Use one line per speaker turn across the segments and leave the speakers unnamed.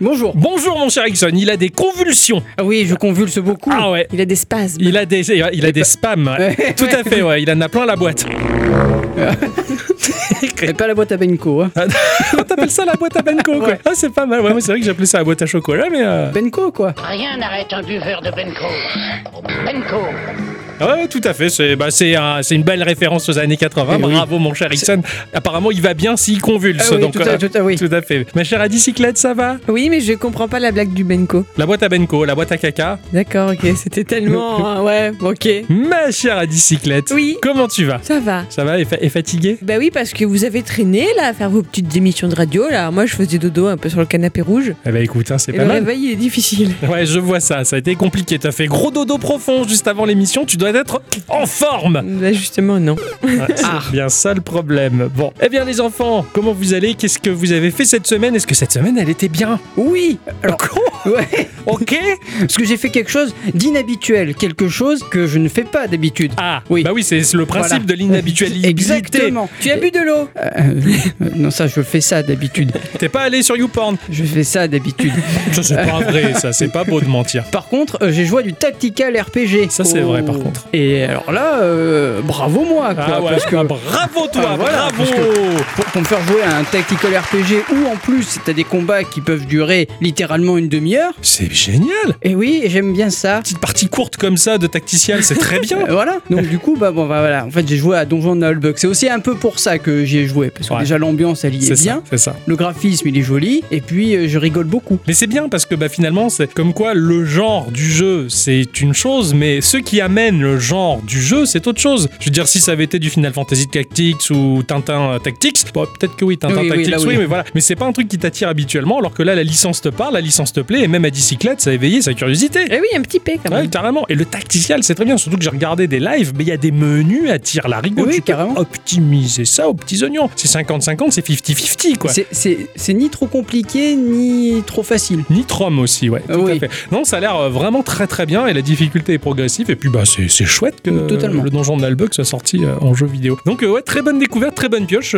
Bonjour.
Bonjour mon cher Ixon, il a des convulsions.
Ah oui, je convulse beaucoup.
Ah ouais.
Il a des spasmes.
Il a des, il a des spams. ouais.
Ouais.
Tout à fait, ouais. Il en a plein la boîte.
Et pas la boîte à Benko. Hein.
On t'appelle ça la boîte à Benko, quoi.
Ouais.
Ah, c'est pas mal. Ouais, c'est vrai que j'appelais ça la boîte à chocolat, mais. euh,
Benko, quoi.
Rien n'arrête un buveur de Benko. Benko.
Ouais, tout à fait. C'est bah, un- une belle référence aux années 80.
Eh oui.
Bravo, mon cher Ixon. Apparemment, il va bien s'il convulse.
Ah oui,
donc,
tout à- tout à- oui.
tout à fait. Ma chère Adicyclette, ça va?
Oui, mais je comprends pas la blague du Benko.
La boîte à Benko, la boîte à caca.
D'accord, ok, c'était tellement. hein, ouais, ok.
Ma chère Adicyclette.
Oui.
Comment tu vas?
Ça va.
Ça va et, fa- et fatigué
Bah oui, parce que vous avez traîné là à faire vos petites émissions de radio. Là, moi je faisais dodo un peu sur le canapé rouge.
Eh ben écoute, hein, c'est pas
le
mal.
réveil il est difficile.
Ouais, je vois ça. Ça a été compliqué. T'as fait gros dodo profond juste avant l'émission. Tu dois être en forme.
Bah justement, non.
Ouais, c'est bien ça le problème. Bon, eh bien les enfants, comment vous allez? Qu'est-ce que vous avez fait cette semaine? Est-ce que cette semaine elle était bien?
Oui. Alors, ouais.
Ok.
Parce que j'ai fait quelque chose d'inhabituel, quelque chose que je ne fais pas d'habitude.
Ah,
Oui.
Bah oui, c'est le principe
Voilà.
de l'inhabitualité.
Exactement.
Tu as bu de l'eau
Euh, euh, non, ça, je fais ça d'habitude.
T'es pas allé sur YouPorn?
Je fais ça d'habitude.
Ça c'est pas vrai, ça. C'est pas beau de mentir.
Par contre, euh, j'ai joué à du tactical RPG.
Ça, c'est vrai, par contre.
Et alors là, euh, bravo moi, quoi.
Ah ouais,
parce que
ah, bravo toi,
Ah, voilà,
bravo.
parce pour, pour me faire jouer à un tactical RPG où en plus t'as des combats qui peuvent durer littéralement une demi-heure.
C'est génial.
Et oui, j'aime bien ça.
Petite partie courte comme ça de tacticiel, c'est très bien.
Voilà. Donc du coup, bah bon, bah, voilà. En fait, j'ai joué à Donjon de Nullbug. C'est aussi un peu pour ça que j'y ai joué, parce que
Ouais.
déjà l'ambiance elle y est, bien.
c'est ça.
Le graphisme il est joli et puis euh, je rigole beaucoup.
Mais c'est bien parce que bah, finalement, c'est comme quoi le genre du jeu, c'est une chose, mais ceux qui amènent le genre du jeu, c'est autre chose. Je veux dire, si ça avait été du Final Fantasy Tactics ou Tintin Tactics, bon, peut-être que oui, Tintin
Oui, oui,
Tactics, oui,
oui.
mais voilà. Mais c'est pas un truc qui t'attire habituellement, alors que là, la licence te parle, la licence te plaît, et même à bicyclette, ça a éveillé sa curiosité.
Eh oui, un petit P quand
Ouais,
même.
carrément. Et le tacticiel, c'est très bien. Surtout que j'ai regardé des lives, mais il y a des menus à tir larigot.
Oui,
tu peux
carrément.
optimiser ça aux petits oignons. C'est 50-50, c'est 50-50, quoi.
C'est- ni trop compliqué ni trop facile.
Nitrom aussi, ouais, tout
oui.
à fait. Non, ça a l'air euh, vraiment très très bien et la difficulté est progressive. Et puis, bah, c'est chouette que
Totalement.
le donjon de Nalbug soit sorti euh, en jeu vidéo. Donc, euh, ouais, très bonne découverte, très bonne pioche.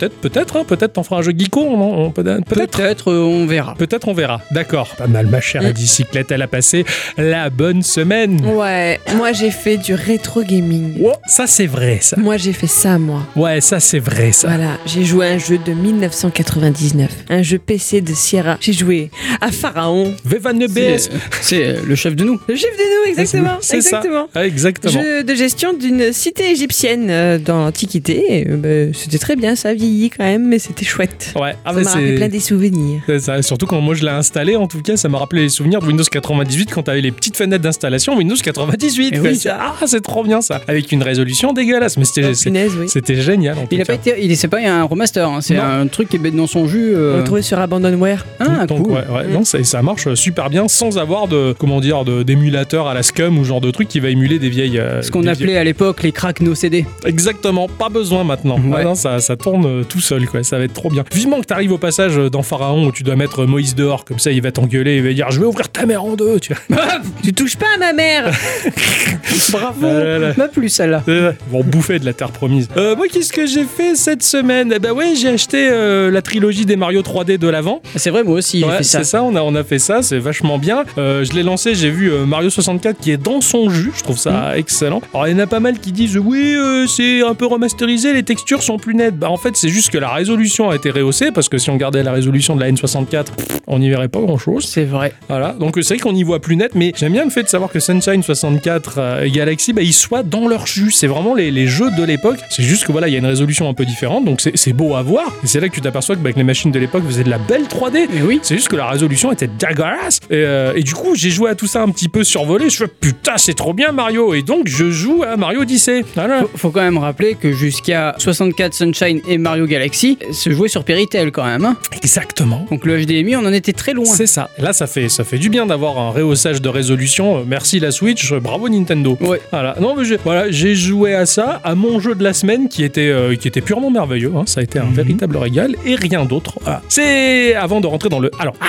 Peut-être, peut-être, hein, peut-être t'en feras un jeu geeko, on- on- peut-être. peut-être.
Euh, on verra.
Peut-être on verra. D'accord. Pas mal, ma chère
Mm.
bicyclette. Elle a passé la bonne semaine.
Ouais, moi j'ai fait du rétro gaming.
Oh, ça, c'est vrai, ça.
Moi j'ai fait ça, moi.
Ouais, ça, c'est vrai, ça.
Voilà, j'ai joué à un jeu de 1999, un jeu PC de Sierra. J'ai joué à Pharaon.
Vevan
C'est
BS.
c'est, euh, le chef de nous.
Le chef de nous, exactement.
C'est ça.
exactement.
Ah.
Jeu de gestion d'une cité égyptienne euh, dans l'Antiquité. Euh, bah, c'était très bien, ça quand même, mais c'était chouette.
Ouais, ah,
ça m'a rappelé plein des souvenirs.
C'est ça, surtout quand moi je l'ai installé, en tout cas, ça m'a rappelé les souvenirs de Windows 98 quand t'avais les petites fenêtres d'installation Windows 98.
Eh oui,
C'est- ah, c'est trop bien ça, avec une résolution dégueulasse, mais c'était
Oh, oui.
c'était génial. En tout
Il a
cas.
pas été, il c'est pas un remaster, hein, c'est un truc qui est bête dans son jus.
On
euh,
sur Abandonware.
Ah,
Donc,
cool.
ouais, ouais, non, ça, ça marche super bien sans avoir de comment dire de- d'émulateur à la Scum ou genre de truc qui va émuler des vieilles. euh,
Ce qu'on appelait à l'époque les cracks no CD.
Exactement, pas besoin maintenant.
Ouais.
Ah non, ça, ça tourne euh, tout seul, quoi. Ça va être trop bien. Vivement que t'arrives au passage euh, dans Pharaon où tu dois mettre Moïse dehors, comme ça il va t'engueuler, il va dire je vais ouvrir ta mère en deux, tu vois.
Tu touches pas à ma mère
Bravo.
Ah là.
M'a plu celle-là.
C'est Ils vont bouffer de la terre promise. Euh, moi, qu'est-ce que j'ai fait cette semaine? Eh ben ouais, j'ai acheté euh, la trilogie des Mario 3D de l'avant.
C'est vrai, moi aussi, j'ai
Ouais,
fait ça.
c'est ça, on a, on a fait ça, c'est vachement bien. Euh, je l'ai lancé, j'ai vu euh, Mario 64 qui est dans son jus, je trouve ça
Mm.
excellent. Alors il y en a pas mal qui disent oui, euh, c'est un peu remasterisé, les textures sont plus nettes. Bah en fait, c'est juste que la résolution a été rehaussée parce que si on gardait la résolution de la N64, pff, on n'y verrait pas grand chose.
C'est vrai.
Voilà, donc c'est vrai qu'on y voit plus net, mais j'aime bien le fait de savoir que Sunshine 64 euh, et Galaxy, bah, ils soient dans leur jus. C'est vraiment les, les jeux de l'époque. C'est juste que voilà, il y a une résolution un peu différente, donc c'est c'est beau à voir. Et c'est là que tu t'aperçois que, bah, que les machines de l'époque faisaient de la belle 3D.
Et oui.
C'est juste que la résolution était dégueulasse. Et, euh, et du coup, j'ai joué à tout ça un petit peu survolé. Je fais putain, c'est trop bien Mario. Et donc, je joue à Mario Odyssey. Voilà.
Faut, faut quand même rappeler que jusqu'à 64 Sunshine et Mario Galaxy se jouaient sur Péritel quand même. hein.
Exactement.
Donc le HDMI, on en était très loin.
C'est ça. Là, ça fait, ça fait du bien d'avoir un rehaussage de résolution. Euh, Merci la Switch. Euh, Bravo Nintendo.
Ouais.
Voilà. Non, mais j'ai, voilà, j'ai joué à ça, à mon jeu de la semaine qui était, euh, qui était purement merveilleux. hein. Ça a été un véritable régal et rien d'autre. Voilà. C'est avant de rentrer dans le. Alors, ah,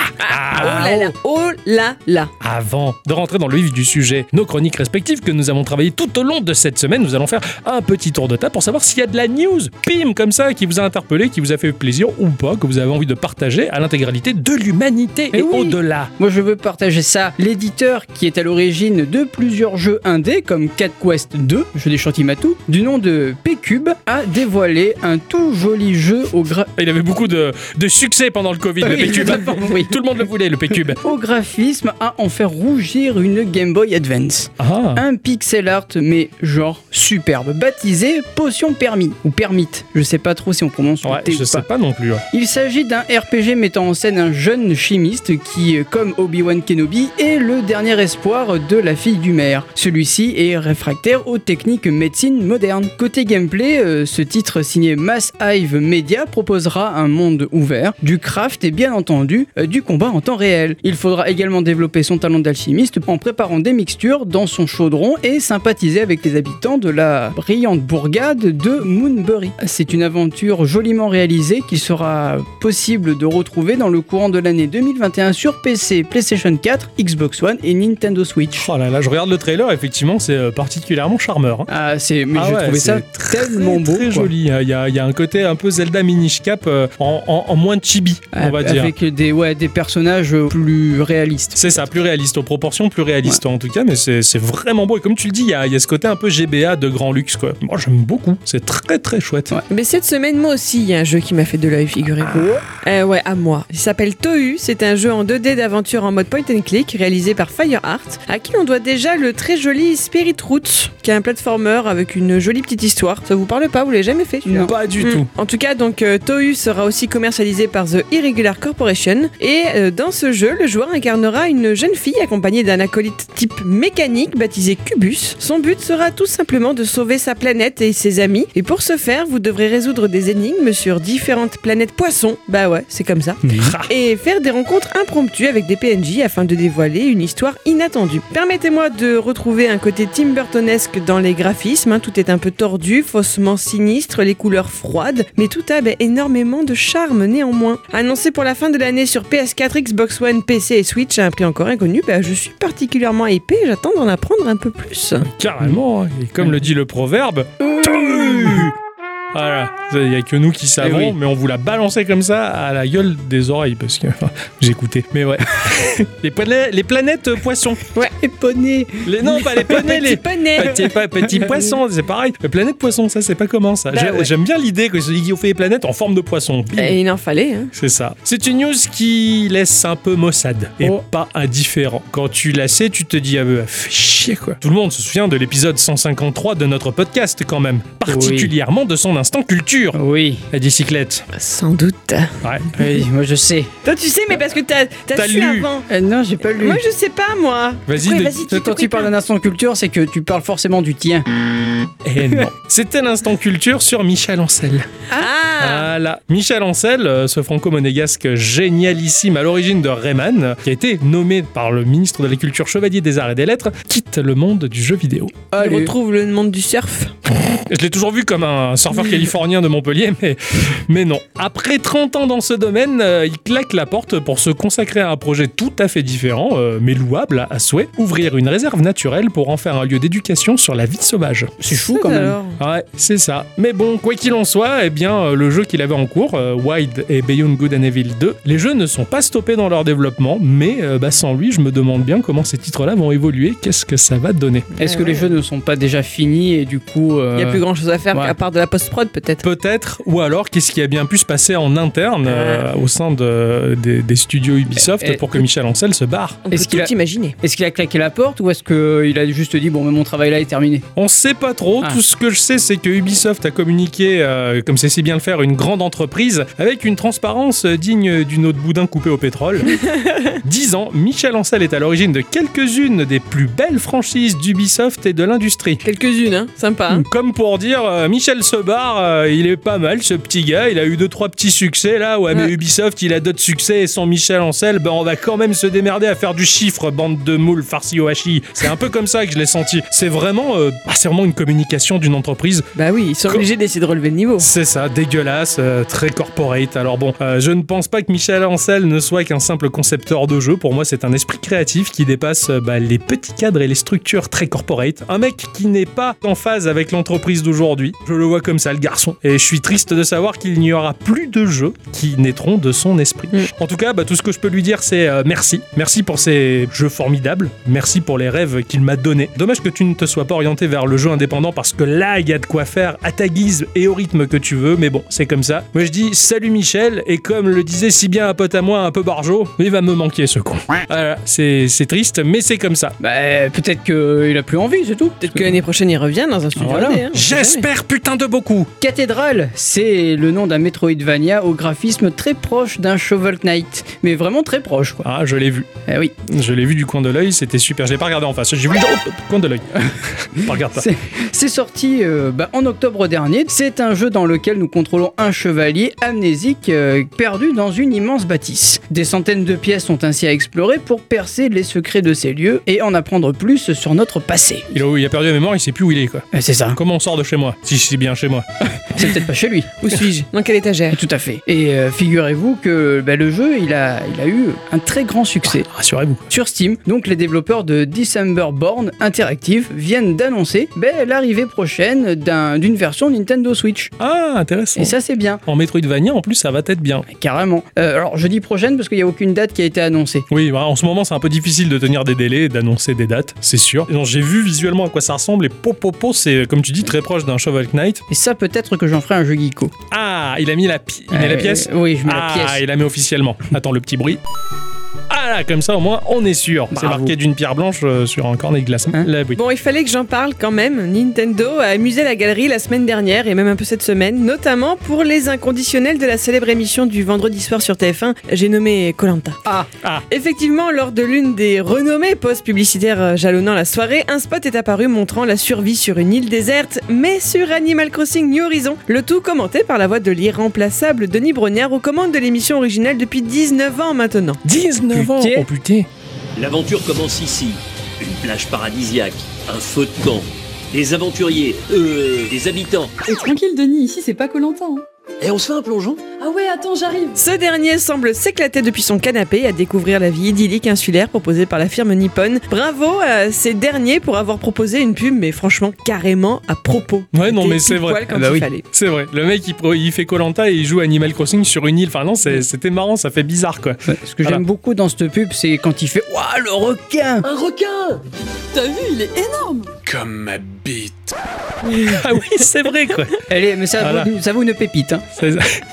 Oh là là, oh là là.
Avant de rentrer dans le vif du sujet, nos chroniques respectives que nous avons travaillées tout au long de cette semaine, nous allons faire un petit tour de table pour savoir s'il y a de la news, pim, comme ça, qui vous a interpellé, qui vous a fait plaisir ou pas, que vous avez envie de partager à l'intégralité de l'humanité.
Eh
et,
oui.
au-delà.
Moi je veux partager ça. L'éditeur qui est à l'origine de plusieurs jeux indés comme Cat Quest 2, jeu des Chantimatou, du nom de P-Cube, a dévoilé un tout joli jeu au, gra-
Il avait beaucoup de, de succès pendant le Covid, le P-Cube.
oui.
Tout le monde le voulait, le P-Cube.
au graphisme à en faire rougir une Game Boy Advance.
Ah.
Un pixel art mais genre superbe, baptisé Potion Permis ou Permite. Je sais pas trop si on prononce le T
je
ou
sais
pas.
pas non plus. ouais.
Il s'agit d'un RPG mettant en scène un jeune chimiste qui, euh, comme Obi-Wan Kenobi, est le dernier espoir de la fille du maire. Celui-ci est réfractaire aux techniques médecine modernes. Côté gameplay, euh, ce titre signé Mass Hive Media proposera un monde ouvert, du craft et bien entendu euh, du combat en temps réel. Il faudra également développer son talent d'alchimiste en préparant des mixtures dans son chaudron et sympathiser avec les habitants de la brillante bourgade de Moonbury. C'est une aventure joliment réalisée qui sera possible de retrouver dans le courant de l'année 2021 sur PC, PlayStation 4, Xbox One et Nintendo Switch.
Oh là là, je regarde le trailer, effectivement, c'est euh, particulièrement charmeur. hein.
Ah, c'est, mais
Ah
j'ai
ouais,
trouvé ça
très,
tellement beau.
Très
quoi.
joli. Il y, a, il y a un côté un peu Zelda Minish Cap euh, en, en- en moins chibi, on va dire.
Avec des, ouais, des personnages plus réalistes.
C'est ça, plus réaliste, aux proportions plus réalistes en tout cas, mais c'est c'est vraiment beau. Et comme tu le dis, il y a, il y a ce côté un peu GBA de grand luxe, quoi. Moi, j'aime beaucoup. C'est très très chouette.
Ouais.
Mais cette semaine, moi aussi, il y a un jeu qui m'a fait de l'œil, figurez-vous. Euh, ouais, à moi. Il s'appelle Tohu. C'est un jeu en 2D d'aventure en mode point and click réalisé par FireArt, à qui on doit déjà le très joli Spirit Roots, qui est un platformer avec une jolie petite histoire. Ça vous parle pas? Vous l'avez jamais fait
Non.
Pas du
Hmm.
tout.
En tout cas, donc euh, Tohu sera aussi commercialisé par The Irregular Corporation. Et euh, dans ce jeu, le joueur incarnera une jeune fille accompagnée d'un acolyte type mécanique baptisé Cubus. Son but sera tout simplement de sauver sa planète et ses amis. Et pour ce faire, vous devrez résoudre des énigmes sur différentes planètes poissons. Bah ouais, c'est comme ça. Et faire des rencontres impromptues avec des PNJ afin de dévoiler une histoire inattendue. Permettez-moi de retrouver un côté Tim Burtonesque dans les graphismes. hein. Tout est un peu tordu, faussement sinistre, les couleurs froides, mais tout a ben, énormément de charme néanmoins. Annoncé pour la fin de l'année sur PS4, Xbox One, PC et Switch à un prix encore inconnu, ben, je suis particulièrement hypé. J'attends d'en apprendre un peu plus.
Carrément. hein. Et comme le dit le proverbe. Voilà, il n'y a que nous qui savons,
Eh oui.
mais on vous l'a balancé comme ça à la gueule des oreilles, parce que enfin, j'écoutais. Mais ouais. les, planètes, les planètes euh, poissons.
Et poney
Les, non, pas les poneys, les petits, pas- petits poissons, c'est pareil. Les planètes poissons, ça c'est pas comment ça.
Bah
J'ai-
ouais.
J'aime bien l'idée qu'ils ont fait des planètes en forme de poisson.
Et il en fallait. Hein.
C'est ça. C'est une news qui laisse un peu maussade et
Oh.
pas indifférent. Quand tu la sais, tu te dis, ah bah, fais chier quoi. Tout le monde se souvient de l'épisode 153 de notre podcast quand même. Particulièrement de son instant culture.
Oui,
La bicyclette.
Sans doute.
Ouais.
oui, moi je sais.
Toi, tu sais, mais parce que t'as as su
lu.
avant.
Euh, non, j'ai pas lu.
Moi, je sais pas, moi.
Vas-y,
Ouais, vas-y, tu
Quand tu parles d'un instant culture, c'est que tu parles forcément du tien.
Eh non. C'était l'instant culture sur Michel Ancel.
Ah,
Voilà. Michel Ancel, euh, ce franco-monégasque génialissime à l'origine de Rayman, qui a été nommé par le ministre de la Culture Chevalier des Arts et des Lettres, quitte le monde du jeu vidéo.
On
Allez.
retrouve le monde du surf.
Je l'ai toujours vu comme un surfeur californien de Montpellier, mais, mais non. Après 30 ans dans ce domaine, euh, il claque la porte pour se consacrer à un projet tout à fait différent, euh, mais louable à souhait, ouvrir une réserve naturelle pour en faire un lieu d'éducation sur la vie sauvage.
C'est fou quand même.
Ouais, c'est ça. Mais bon, quoi qu'il en soit, eh bien, euh, le jeu qu'il avait en cours, euh, Wild et Beyond Good and Evil 2, les jeux ne sont pas stoppés dans leur développement, mais euh, bah, sans lui, je me demande bien comment ces titres-là vont évoluer, qu'est-ce que ça va donner?
Est-ce que les jeux ne sont pas déjà finis et du coup. euh,
Il n'y a plus grand chose à faire
ouais.
à part de la post-prod, peut-être.
Peut-être, ou alors qu'est-ce qui a bien pu se passer en interne euh, au sein de- des, des studios Ubisoft
eh,
pour que Michel Ancel se barre.
Est-ce qu'il a-
imaginer.
Est-ce qu'il a claqué la porte ou est-ce qu'il a juste dit bon, mais mon travail là est terminé?
On sait pas trop,
Ah.
tout ce que je sais c'est que Ubisoft a communiqué, euh, comme c'est si bien le faire, une grande entreprise avec une transparence euh, digne d'une eau de boudin coupée au pétrole. 10 ans, Michel Ancel est à l'origine de quelques-unes des plus belles franchises d'Ubisoft et de l'industrie.
Quelques-unes, hein. Sympa. hein.
Comme pour dire, euh, Michel se barre, euh, il est pas mal ce petit gars, il a eu deux trois petits succès là, ouais, mais. Ubisoft il a d'autres succès et sans Michel Ancel, ben on va quand même se démerder à faire du chiffre, bande de moules farci au hachis. C'est un peu comme ça que je l'ai senti. C'est vraiment, euh, bah, c'est vraiment une communication d'une entreprise.
Bah oui, ils sont
Co-
obligés d'essayer de relever le niveau.
C'est ça, dégueulasse. euh, très corporate. Alors bon, euh, je ne pense pas que Michel Ancel ne soit qu'un simple concepteur de jeu. Pour moi, c'est un esprit créatif qui dépasse bah, les petits cadres et les structures très corporate. Un mec qui n'est pas en phase avec l'entreprise d'aujourd'hui. Je le vois comme ça, le garçon. Et je suis triste de savoir qu'il n'y aura plus de jeux qui naîtront de son esprit.
Mm.
En tout cas, bah, tout ce que je peux lui dire, c'est euh, merci. Merci pour ces jeux formidables. Merci pour les rêves qu'il m'a donnés. Dommage que tu ne te sois pas orienté vers le jeu indépendant parce que là, il y a de quoi faire à ta guise et au rythme que tu veux. Mais bon, c'est comme ça. Moi, je dis salut Michel. Et comme le disait si bien un pote à moi, un peu barjot, il va me manquer ce con. Voilà, c'est c'est triste, mais c'est comme ça.
Bah, peut-être qu'il a plus envie, c'est tout.
Peut-être que l'année prochaine, il revient dans un studio
Voilà.
hein.
J'espère putain de beaucoup.
Cathédrale, c'est le nom d'un Metroidvania au graphisme très proche d'un Shovel Knight. Mais vraiment très proche, quoi.
Ah, je l'ai vu.
Eh oui.
Je l'ai vu du coin de l'œil, c'était super. Je l'ai pas regardé en face. J'ai vu oh, coin de l'œil. Pas regarde pas.
C'est- C'est sorti euh, bah, en octobre dernier. C'est un jeu dans lequel nous contrôlons un chevalier amnésique euh, perdu dans une immense bâtisse. Des centaines de pièces sont ainsi à explorer pour percer les secrets de ces lieux et en apprendre plus sur notre passé.
Il a, il a perdu la mémoire, il sait plus où il est quoi.
Euh, C'est ça.
Comment on sort de chez moi Si c'est bien chez moi.
C'est peut-être pas chez lui.
Où suis-je? Dans quelle étagère?
Tout à fait. Et euh, figurez-vous que bah, le jeu, il a, il a eu un très grand succès.
Rassurez-vous.
Sur Steam, donc les développeurs de December Born Interactive viennent d'annoncer ben, l'arrivée prochaine d'un- d'une version Nintendo Switch.
Ah, intéressant.
Et ça c'est bien,
En Metroidvania, en plus, ça va être bien.
carrément. Euh, alors je dis prochaine parce qu'il n'y a aucune date qui a été annoncée.
Oui, en ce moment, c'est un peu difficile de tenir des délais et d'annoncer des dates, c'est sûr. Et donc, J'ai vu visuellement à quoi ça ressemble et Popopo, c'est, comme tu dis, très proche d'un Shovel Knight.
Et ça peut-être que j'en ferai un jeu geeko.
Ah, il a mis la, pi- il met la
Euh,
pièce
Oui, je mets
Ah,
la pièce.
il la met officiellement. Attends, le petit bruit. Ah là, comme ça, au moins, on est sûr. C'est marqué d'une pierre blanche euh, sur un cornet de glace.
Hein
Là, oui.
Bon, il fallait que j'en parle quand même. Nintendo a amusé la galerie la semaine dernière et même un peu cette semaine, notamment pour les inconditionnels de la célèbre émission du vendredi soir sur TF1, j'ai nommé Colanta.
Ah,
Ah,
Effectivement, lors de l'une des renommées postes publicitaires euh, jalonnant la soirée, un spot est apparu montrant la survie sur une île déserte, mais sur Animal Crossing New Horizon. Le tout commenté par la voix de l'irremplaçable Denis Brognard aux commandes de l'émission originale depuis 19 ans maintenant.
19 ans
Putain.
Oh putain
L'aventure commence ici. Une plage paradisiaque, un feu de camp, des aventuriers, euh, des habitants.
Et tranquille, Denis, ici c'est pas Colantin.
Et on se fait un plongeon?
Ah ouais, attends, j'arrive.
Ce dernier semble s'éclater depuis son canapé à découvrir la vie idyllique insulaire proposée par la firme Nippon. Bravo à ces derniers pour avoir proposé une pub, mais franchement carrément à propos.
Ouais, non, mais c'est vrai.
poil Quand
bah
il
oui.
fallait.
C'est vrai. Le mec, il, il fait Colanta et il joue Animal Crossing sur une île. Enfin, non, c'est- c'était marrant, ça fait bizarre, quoi.
ce que
Voilà.
j'aime beaucoup dans cette pub, c'est quand il fait Waouh, le requin
Un requin
T'as vu, il est énorme.
Comme ma bite. ah oui, c'est vrai, quoi.
Allez, mais ça,
Voilà.
vaut, ça vaut une pépite. Hein.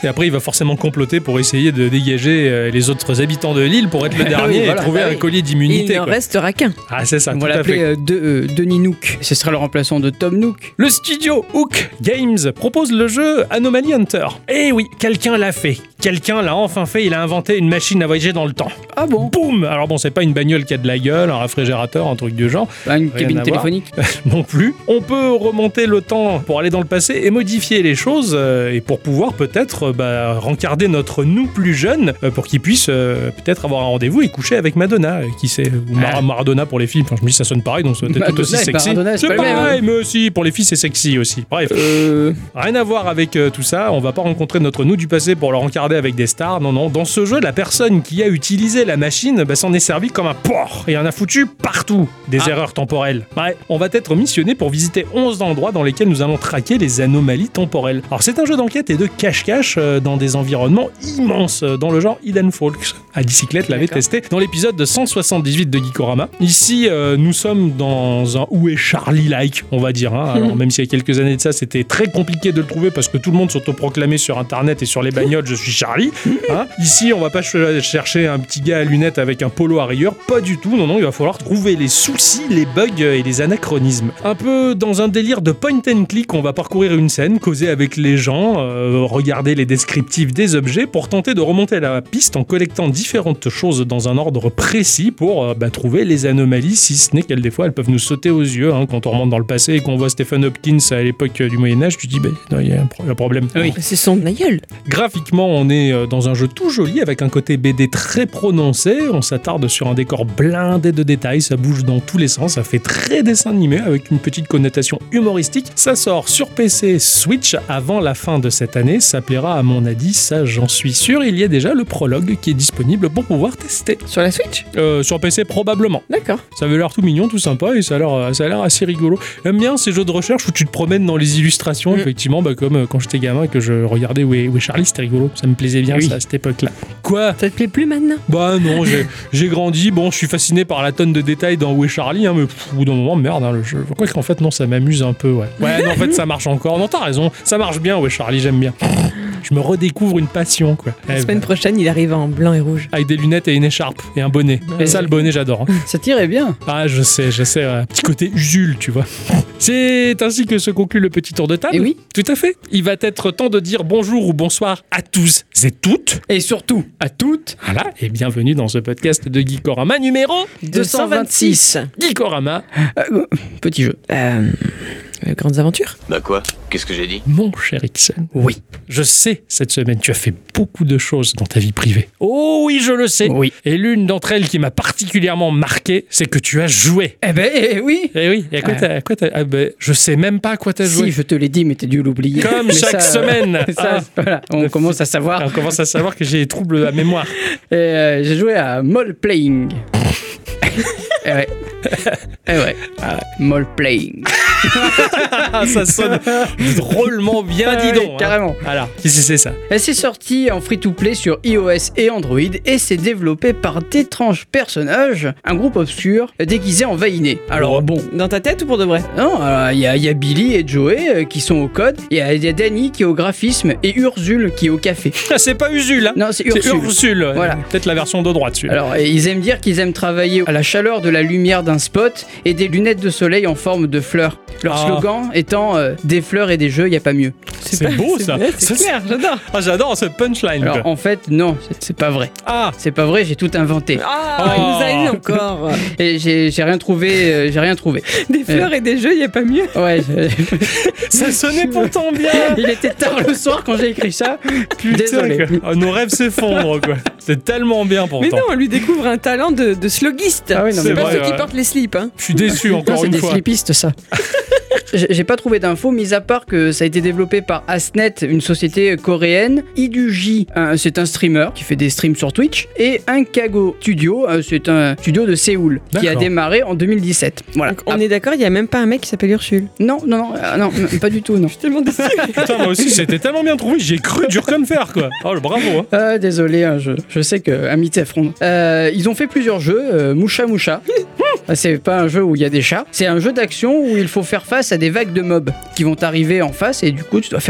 Et après, il va forcément comploter pour essayer de dégager euh, les autres habitants de l'île pour être le
oui,
dernier
voilà.
et trouver un
oui.
collier
Il
d'immunité.
n'en
quoi.
restera qu'un.
Ah, c'est ça,
On
tout
va l'appeler euh, de- euh, Denis Nook. Ce sera le remplaçant de Tom Nook.
Le studio Hook Games propose le jeu Anomaly Hunter. Eh oui, quelqu'un l'a fait. Quelqu'un l'a enfin fait, il a inventé une machine à voyager dans le temps.
Ah bon?
Boum Alors bon, c'est pas une bagnole qui a de la gueule, un réfrigérateur, un truc du genre.
Pas Une
Rien
cabine téléphonique
non plus. On peut remonter le temps pour aller dans le passé et modifier les choses euh, et pour pouvoir peut-être euh, bah, rencarder notre nous plus jeune euh, pour qu'il puisse peut-être avoir un rendez-vous et coucher avec Madonna, qui c'est ou Mar-
Ah.
Maradona pour les filles. Enfin, je me dis ça sonne pareil, donc être tout aussi sexy.
C'est
C'est
même, hein.
pareil, mais aussi pour les filles c'est sexy aussi. Bref. Rien à voir avec tout ça, on va pas rencontrer notre nous du passé pour le rencarder avec des stars, non, non. Dans ce jeu, la personne qui a utilisé la machine bah, s'en est servi comme un porc et en a foutu partout des
Ah.
erreurs temporelles. Ouais, on va être missionné pour visiter 11 endroits dans lesquels nous allons traquer les anomalies temporelles. Alors, c'est un jeu d'enquête et de cache-cache euh, dans des environnements immenses, euh, dans le genre Hidden Folks. À bicyclette l'avait testé dans l'épisode de 178 de Geekorama. Ici, euh, nous sommes dans un Où est Charlie-like, on va dire. hein. Alors, même s'il y a quelques années de ça, c'était très compliqué de le trouver parce que tout le monde s'autoproclamait sur Internet et sur les bagnoles Je suis Charlie. hein. Ici, on va pas ch- chercher un petit gars à lunettes avec un polo à rayures. Pas du tout. Non, non, il va falloir trouver les soucis, les bugs et les anachronismes. Un peu dans un délire de point and click, on va parcourir une scène, causer avec les gens, euh, regarder les descriptifs des objets pour tenter de remonter la piste en collectant différentes choses dans un ordre précis pour euh, bah, trouver les anomalies, si ce n'est qu'elles, des fois, elles peuvent nous sauter aux yeux. hein. Quand on remonte dans le passé et qu'on voit Stephen Hopkins à l'époque euh, du Moyen-Âge, tu te dis, bah, non, il y a un, pro- un problème.
Oui.
C'est son aïeul.
Graphiquement, on est dans un jeu tout joli avec un côté BD très prononcé. On s'attarde sur un décor blindé de détails, ça bouge dans tous les sens, ça fait très dessin animé avec une petite connotation humoristique. Ça sort sur PC Switch avant la fin de cette année. Ça plaira à mon avis, ça j'en suis sûr. Il y a déjà le prologue qui est disponible pour pouvoir tester.
Sur la Switch?
Euh, sur PC probablement.
D'accord.
Ça avait l'air tout mignon, tout sympa et ça a l'air, ça a l'air assez rigolo. J'aime bien ces jeux de recherche où tu te promènes dans les illustrations,
Mm.
effectivement, bah, comme euh, quand j'étais gamin et que je regardais Où est, Où est Charlie, c'était rigolo. Ça me plaisait bien
Oui.
ça, à cette époque-là. Quoi?
Ça te plaît plus maintenant?
Bah non, j'ai, j'ai grandi. Bon, je suis fasciné par la tonne de détails dans Où est Charlie, hein, mais au bout d'un moment, merde, hein, le jeu. Quoi qu'en fait, non, ça m'amuse un peu, ouais. Ouais, non, en fait, ça marche encore. Non, t'as raison, ça marche bien, est Charlie, j'aime bien. Je me redécouvre une passion, quoi.
La
Eh,
semaine
bah,
prochaine, il arrive en blanc et rouge.
avec des lunettes et une écharpe et un bonnet. Et ça, le bonnet, j'adore. hein.
Ça tirait bien.
Ah, je sais, je sais, un petit côté Usul, tu vois. C'est ainsi que se conclut le petit tour de table.
Et oui.
Tout à fait. Il va être temps de dire bonjour ou bonsoir à tous et toutes.
Et surtout, à toutes,
Voilà, et bienvenue dans ce podcast de Geekorama numéro
226.
Geekorama.
euh, petit jeu.
Euh, euh, grandes aventures
Bah quoi? Qu'est-ce que j'ai dit?
Mon cher Ixon,
Oui.
je sais, cette semaine, tu as fait beaucoup de choses dans ta vie privée. Oh oui, je le sais.
Oui.
Et l'une d'entre elles qui m'a particulièrement marqué, c'est que tu as joué.
Eh ben eh oui.
Eh oui, et à quoi
Ouais.
t'as- à quoi t'as- ah ben, je sais même pas à quoi t'as joué.
Si, je te l'ai dit, mais t'as dû l'oublier.
Comme
Mais
chaque
ça,
semaine.
ça,
Ah.
voilà, on commence à savoir.
On commence à savoir que j'ai des troubles la mémoire.
Et, euh, J'ai joué à Mole Playing. eh ouais. Eh ouais. Mole Playing.
Ah, ça sonne drôlement bien, dis
Ah
donc.
oui,
hein.
carrément.
Alors, qu'est-ce que c'est ça
Elle s'est sortie en free-to-play sur iOS et Android et c'est développé par d'étranges personnages, un groupe obscur déguisé en vainé. Alors
Oh.
bon,
Dans ta tête ou pour de vrai?
Non, il y, a- il y a Billy et Joey euh, qui sont au code, il y, a- il y a Danny qui est au graphisme et Ursule qui est au café.
Ah, C'est pas Usul, hein
Non, c'est
C'est
Ursule.
Ursule.
Voilà.
Peut-être la version de droite, celui-là.
Alors, ils aiment dire qu'ils aiment travailler à la chaleur de la lumière d'un spot et des lunettes de soleil en forme de fleurs. Leur
Ah.
slogan étant euh, des fleurs et des jeux, il y a pas mieux.
C'est beau,
c'est
ça.
C'est clair, j'adore.
Ah, j'adore ce punchline.
Alors, en fait, non, c'est- c'est pas vrai.
Ah,
C'est pas vrai, j'ai tout inventé.
Ah, il nous a eu encore.
Et j'ai j'ai rien trouvé, euh, j'ai rien trouvé.
Des fleurs et des jeux, il n'y a pas mieux.
Ouais,
ça sonnait pourtant bien.
il était tard le soir quand j'ai écrit ça.
Putain,
Désolé.
quoi. Ah, nos rêves s'effondrent, quoi. C'est tellement bien
Mais
pourtant.
non, on lui découvre un talent de, de slogiste.
Ah oui, non,
C'est
c'est pas
vrai,
ceux qui
ouais.
portent les slips. Hein.
Je suis déçu
Non,
encore
c'est
une
des
fois.
slipistes, ça. J'ai pas trouvé d'infos, mis à part que ça a été développé par Asnet, une société coréenne. Iduji, un- c'est un streamer qui fait des streams sur Twitch. Et Inkago Studio, euh, c'est un studio de Séoul qui a démarré en 2017. Voilà.
Donc, on
Ah,
est d'accord, il n'y a même pas un mec qui s'appelle Ursule.
Non, non, non, euh, non, pas du tout, non.
Je suis tellement.
Putain, moi aussi, c'était tellement bien trouvé. J'ai cru dur comme fer, quoi. Oh, le bravo. hein.
Désolé, hein, je, je sais que Amitié affronte. Euh, ils ont fait plusieurs jeux, euh, Moucha Moucha. Ah, C'est pas un jeu où il y a des chats, c'est un jeu d'action où il faut faire face à des vagues de mobs qui vont arriver en face et du coup tu dois faire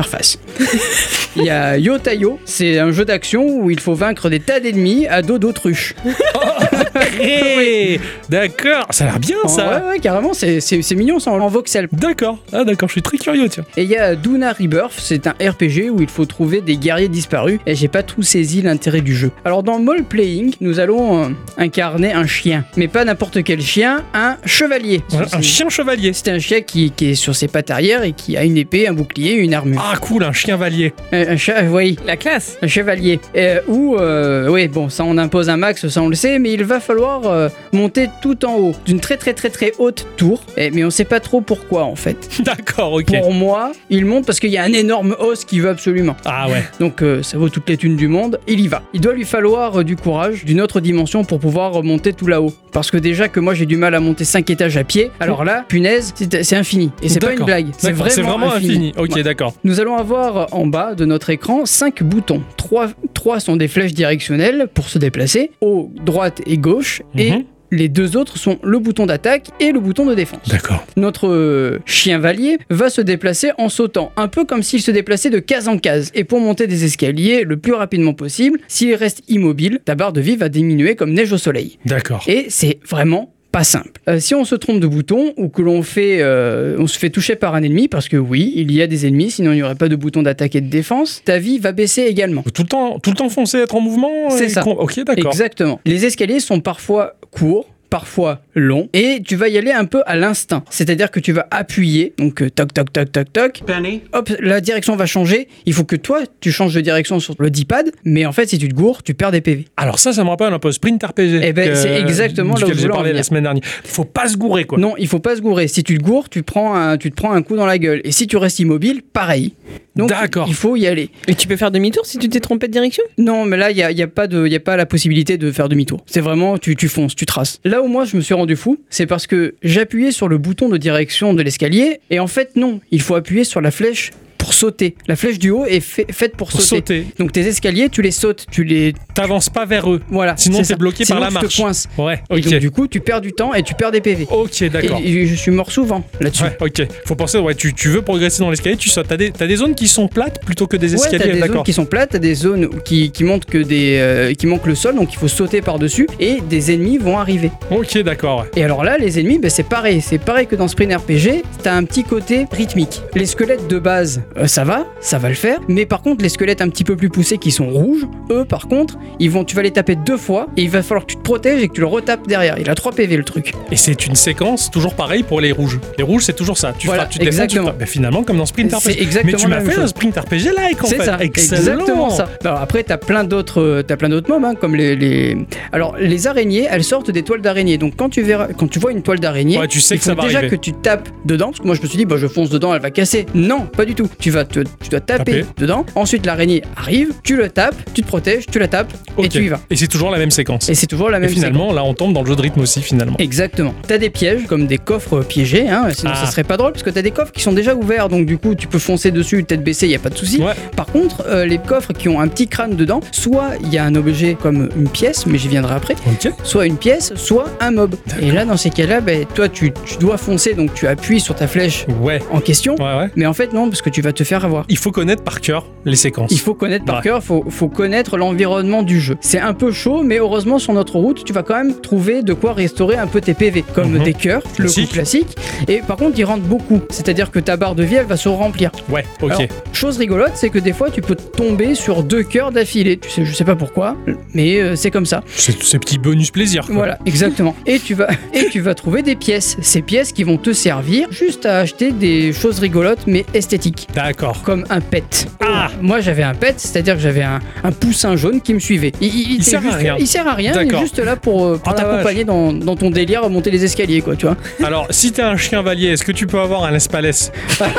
Il y a Yo Tayo, c'est un jeu d'action où il faut vaincre des tas d'ennemis à dos d'autruches.
Hey, D'accord, ça a l'air bien ça.
Ouais, ouais, carrément, c'est- c'est c'est mignon ça en voxel.
D'accord, ah d'accord, je suis très curieux, tiens.
Et il y a Duna Rebirth, c'est un RPG où il faut trouver des guerriers disparus et j'ai pas tout saisi l'intérêt du jeu. Alors dans Mole Playing, nous allons euh, incarner un chien, mais pas n'importe quel chien, un chevalier.
Voilà, un chien chevalier.
C'est un chien qui, qui est sur ses pattes arrière et qui a une épée, un bouclier, une armure.
Ah cool, un chien valier.
Un, un chat, oui,
La classe.
un chevalier. Euh, ou, euh, oui, bon, ça on impose un max, ça on le sait, mais il va falloir euh, monter tout en haut, d'une très très très très haute tour. Et- mais on sait pas trop pourquoi en fait.
D'accord, ok.
Pour moi, il monte parce qu'il y a un énorme os qui veut absolument.
Ah ouais.
Donc euh, ça vaut toutes les thunes du monde, il y va. Il doit lui falloir euh, du courage, d'une autre dimension pour pouvoir remonter tout là-haut. Parce que déjà que moi j'ai du mal à monter 5 étages à pied, alors là, punaise, c'est infini. Et c'est pas une blague, c'est
D'accord,
vraiment,
infini. Ok,
Ouais.
d'accord.
Nous allons avoir en bas de notre écran 5 boutons. 3, sont des flèches directionnelles pour se déplacer, haut, droite et gauche, et
Mhm.
les deux autres sont le bouton d'attaque et le bouton de défense.
D'accord.
Notre euh, chien valier va se déplacer en sautant, un peu comme s'il se déplaçait de case en case. Et pour monter des escaliers le plus rapidement possible, s'il reste immobile, ta barre de vie va diminuer comme neige au soleil.
D'accord.
Et c'est vraiment pas simple. Euh, si on se trompe de bouton ou que l'on fait, euh, on se fait toucher par un ennemi, parce que oui, il y a des ennemis, sinon il n'y aurait pas de bouton d'attaque et de défense, ta vie va baisser également.
Tout le temps, tout le temps foncer, être en mouvement.
C'est ça.
con- Ok, d'accord.
Exactement. Les escaliers sont parfois courts parfois longs et tu vas y aller un peu à l'instinct c'est-à-dire que tu vas appuyer donc euh, toc toc toc toc toc
Penny?
hop la direction va changer il faut que toi tu changes de direction sur le D-pad mais en fait si tu te gourres tu perds des PV
Alors ça, ça me rappelle un peu Sprint RPG.
Eh ben, c'est exactement là où
j'ai parlé la semaine dernière. Faut pas se gourer, quoi.
Non, il faut pas se gourer. Si tu te gourres, tu te prends un, tu te prends un coup dans la gueule. Et si tu restes immobile, pareil. Donc,
D'accord.
il faut y aller.
Et tu peux faire demi-tour si tu t'es trompé de direction?
Non, mais là, il n'y a, il y a, pas de- il y a pas la possibilité de faire demi-tour. C'est vraiment, tu, tu fonces, tu traces. Là où moi, je me suis rendu fou, c'est parce que j'appuyais sur le bouton de direction de l'escalier. Et en fait, non, il faut appuyer sur la flèche pour sauter. La flèche du haut est fait- faite pour,
Pour
sauter.
sauter.
Donc tes escaliers, tu les sautes, tu les...
T'avances pas vers eux.
Voilà.
Sinon,
c'est
t'es bloqué
Sinon,
par la
tu
marche.
te coinces.
Ouais,
Et
ok.
donc, du coup, tu perds du temps et tu perds des PV.
Ok, d'accord.
Et, et je suis mort souvent là-dessus.
Ouais, ok. Faut penser, ouais, tu, tu veux progresser dans l'escalier, tu sautes. T'as des, t'as des zones qui sont plates plutôt que des
Ouais, t'as
escaliers,
des zones qui sont plates, t'as des zones qui, qui montrent que des, euh, qui manquent le sol, donc il faut sauter par-dessus, et des ennemis vont arriver.
Ok, d'accord.
Et alors là, les ennemis, ben, c'est pareil, c'est pareil que dans Sprint RPG, t'as un petit côté rythmique. Les squelettes de base, euh, ça va, ça va le faire, mais par contre, les squelettes un petit peu plus poussés qui sont rouges, eux, par contre, ils vont, tu vas les taper deux fois, et il va falloir que tu te protèges et que tu le retapes derrière. Il a 3 PV le truc.
Et c'est une séquence toujours pareil pour les rouges. Les rouges, c'est toujours ça. Tu
Voilà,
frappes, tu défends, tu
exactement.
frappes. Ben, finalement, comme dans Sprint RPG.
Exactement
Mais tu m'as fait un. Sprint RPG like en
C'est
fait.
ça,
Excellent.
exactement ça. Alors après, t'as plein d'autres, euh, t'as plein d'autres mobs, hein, comme les, les- Alors, les araignées, elles sortent des toiles d'araignée. Donc, quand tu verras, quand tu vois une toile d'araignée,
Ouais, tu sais
il
que
faut
ça va
déjà
arriver.
que tu tapes dedans. Parce que moi, je me suis dit, bah, je fonce dedans, elle va casser. Non, pas du tout. Tu vas te, tu dois taper
Taper.
dedans. Ensuite, l'araignée arrive, tu le tapes, tu te protèges, tu la tapes et tu y vas.
Et c'est toujours la même séquence.
Et c'est toujours la
Et
même
finalement, là, on tombe dans le jeu de rythme aussi, finalement.
Exactement. T'as des pièges, comme des coffres piégés, hein, sinon
Ah.
ça serait pas drôle, parce que t'as des coffres qui sont déjà ouverts, donc du coup tu peux foncer dessus, tête baissée, y a pas de souci.
Ouais.
Par contre, euh, les coffres qui ont un petit crâne dedans, soit il y a un objet comme une pièce, mais j'y viendrai après, soit une pièce, soit un mob. Et là, dans ces cas-là, ben, toi, tu, tu dois foncer, donc tu appuies sur ta flèche
Ouais.
en question.
Ouais, ouais.
Mais en fait, non, parce que tu vas te faire avoir.
Il faut connaître par cœur les séquences.
Il faut connaître par
Ouais.
cœur, faut, faut connaître l'environnement du jeu. C'est un peu chaud, mais heureusement sur notre route, tu vas quand même trouver de quoi restaurer un peu tes PV, comme
Mhm.
des cœurs, le coup
Classique.
Et par contre, ils rentrent beaucoup, c'est-à-dire que ta barre de vie, elle va se remplir.
Ouais, ok.
Alors, chose rigolote, c'est que des fois, tu peux tomber sur deux cœurs d'affilée. Tu sais, je sais pas pourquoi, mais euh, c'est comme ça.
C'est ces petits bonus plaisir. quoi.
Voilà, exactement. Et tu vas et tu vas trouver des pièces. Ces pièces qui vont te servir juste à acheter des choses rigolotes mais esthétiques.
D'accord.
Comme un pet.
Ah
Moi j'avais un pet, c'est-à-dire que j'avais un, un poussin jaune qui me suivait. Il, il-
sert à rien.
Il sert à rien, il est juste là pour, euh, pour
la
t'accompagner dans, dans ton délire à monter les escaliers, quoi, tu vois.
Alors, si t'es un chien valier, est-ce que tu peux avoir un Lespalès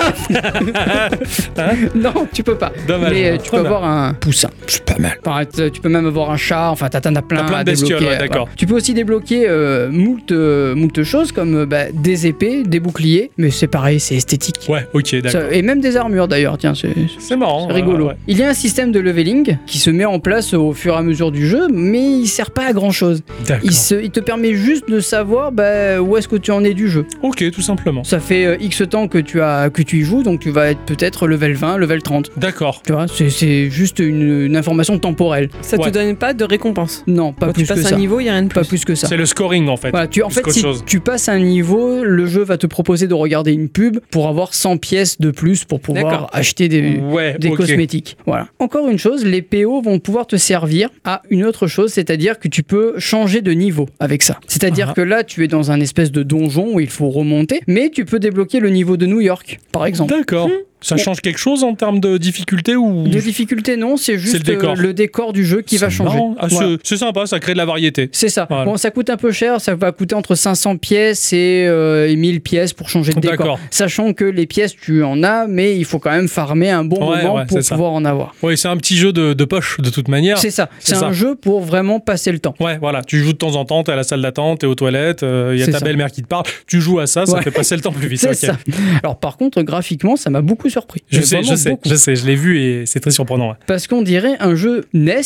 non, tu peux pas.
Dommage.
Mais euh, tu peux
bien.
avoir un poussin.
C'est pas mal.
Enfin, t- tu peux même avoir un chat, enfin t'as t'en as plein,
T'as plein de
à
bestioles,
débloquer,
ouais,
euh,
d'accord.
voilà. Tu peux aussi débloquer euh, moult, euh, moult choses comme euh, bah, des épées, des boucliers, mais c'est pareil, c'est esthétique.
Ouais, ok, d'accord.
Ça- et même des armures d'ailleurs, tiens, c'est
C'est marrant.
c'est rigolo.
ouais.
Il y a un système de leveling qui se met en place au fur et à mesure du jeu, mais il sert pas à grand chose. Il, se- il te permet juste de savoir bah, où est-ce que tu en es du jeu.
Ok, tout simplement.
Ça fait euh, X temps que tu, as, que tu y joues, donc tu vas être peut-être level 20, level 30.
D'accord.
Tu vois, c'est- c'est juste une, une information temporelle.
Ça
Ouais.
te donne pas de récompense.
Non, pas
Quand
plus
tu passes
que
un
ça.
niveau, il y a rien de plus.
Pas plus que ça.
C'est le scoring en fait.
Voilà, tu, en fait, si
chose.
tu passes un niveau, le jeu va te proposer de regarder une pub pour avoir 100 pièces de plus pour pouvoir
D'accord.
acheter des,
Ouais,
des
ok.
cosmétiques. Voilà. Encore une chose, les PO vont pouvoir te servir à une autre chose, c'est-à-dire que tu peux changer de niveau avec ça. C'est-à-dire
Ah.
que là, tu es dans un espèce de donjon où il faut remonter, mais tu peux débloquer le niveau de New York, par exemple.
D'accord. Ça change quelque chose en termes de difficulté ou
De difficulté, non, c'est juste
le décor.
euh, le décor du jeu qui va changer.
Ah,
Voilà.
c'est- sympa, ça crée de la variété.
C'est ça.
Voilà.
Bon, ça coûte un peu cher, ça va coûter entre 500 pièces et, euh, et 1000 pièces pour changer de décor. Sachant que les pièces, tu en as, mais il faut quand même farmer un bon
Ouais,
moment
ouais,
pour
ça.
pouvoir en avoir.
Ouais, c'est un petit jeu de, de poche de toute manière.
C'est ça.
c'est
un jeu pour vraiment passer le temps.
Ouais, voilà. Tu joues de temps en temps, t'es à la salle d'attente, t'es aux toilettes, il y a ta belle-mère qui te parle. Tu joues à ça, ça
Ouais.
fait passer le temps plus vite.
C'est
ok.
ça. Alors par contre, graphiquement, ça m'a beaucoup surpris.
Je sais, je sais, je sais, je l'ai vu et c'est très surprenant. ouais.
Parce qu'on dirait un jeu NES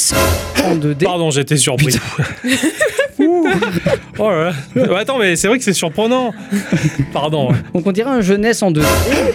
en 2D.
Pardon, j'étais surpris. Oh là là. Attends, mais c'est vrai que c'est surprenant. Pardon. ouais.
Donc on dirait un jeunesse en 2D,